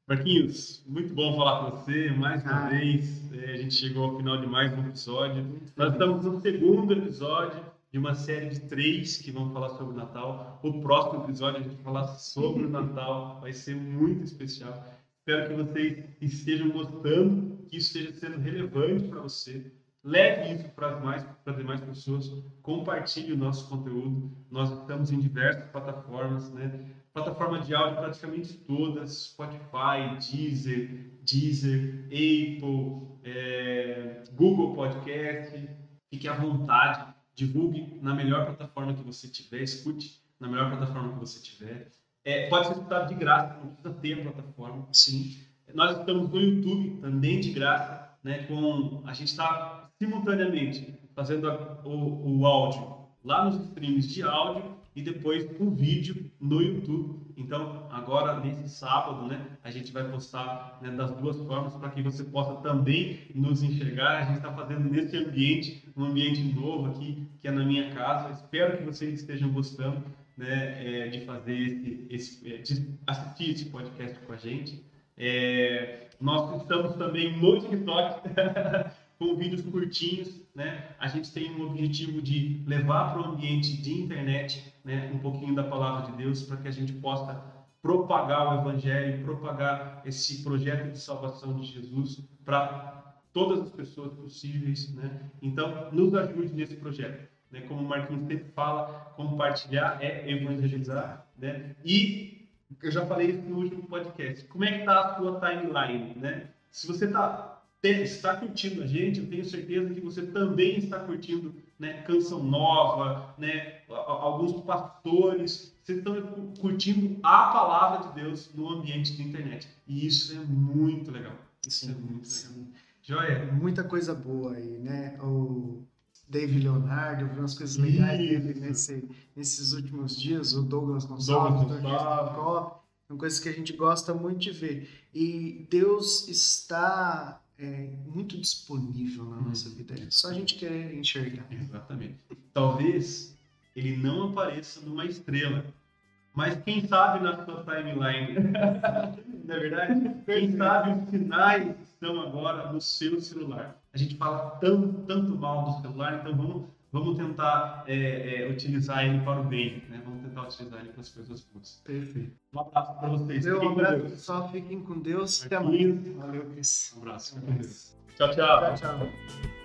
Marquinhos, muito bom falar com você mais uma ah. vez. É, a gente chegou ao final de mais um episódio. Nós estamos no segundo episódio de uma série de três que vão falar sobre o Natal. O próximo episódio a gente vai falar sobre o Natal, vai ser muito especial. Espero que vocês estejam gostando, que isso esteja sendo relevante para você. Leve isso para as, mais, para demais pessoas, compartilhe o nosso conteúdo. Nós estamos em diversas plataformas, né? Plataforma de áudio praticamente todas, Spotify, Deezer, Deezer, Apple, é, Google Podcast. Fique à vontade, divulgue na melhor plataforma que você tiver, escute na melhor plataforma que você tiver. É, pode ser escutado de graça, não precisa ter a plataforma. Sim. Nós estamos no YouTube também de graça, né? Com a gente está simultaneamente fazendo a, o, o áudio lá nos streams de áudio e depois o vídeo no YouTube. Então, agora nesse sábado, né, a gente vai postar né, das duas formas para que você possa também nos enxergar. A gente está fazendo nesse ambiente, um ambiente novo aqui, que é na minha casa. Espero que vocês estejam gostando né, é, de fazer esse, esse é, de assistir esse podcast com a gente. É, nós estamos também no TikTok com vídeos curtinhos, né? A gente tem um objetivo de levar para o ambiente de internet, né, um pouquinho da palavra de Deus para que a gente possa propagar o evangelho, propagar esse projeto de salvação de Jesus para todas as pessoas possíveis, né? Então, nos ajude nesse projeto. Né? Como o Marquinhos sempre fala, compartilhar é evangelizar, né? E eu já falei isso no último podcast. Como é que está a sua timeline, né? Se você está está curtindo a gente, eu tenho certeza que você também está curtindo né, canção nova, né, alguns pastores, vocês estão curtindo a palavra de Deus no ambiente de internet. E isso é muito legal. Isso é muito legal. Joia? Muita coisa boa aí, né? O David Leonardo, vi umas coisas legais dele nesse, nesses últimos dias, o Douglas Gonçalves, Douglas Gonçalves. São coisas que a gente gosta muito de ver. E Deus está é, muito disponível na nossa uhum. vida. É só a gente quer enxergar. Exatamente. Talvez ele não apareça numa estrela, mas quem sabe na sua timeline. não é verdade? Quem sabe os sinais estão agora no seu celular. A gente fala tão, tanto mal do celular, então vamos, vamos tentar é, é, utilizar ele para o bem, né? Vamos tentar utilizar ele para as coisas boas. Perfeito. Um abraço para vocês. Meu, abraço, só fiquem com Deus. Até mais. Valeu, Cris. Um abraço. Tchau, tchau. Tchau, tchau.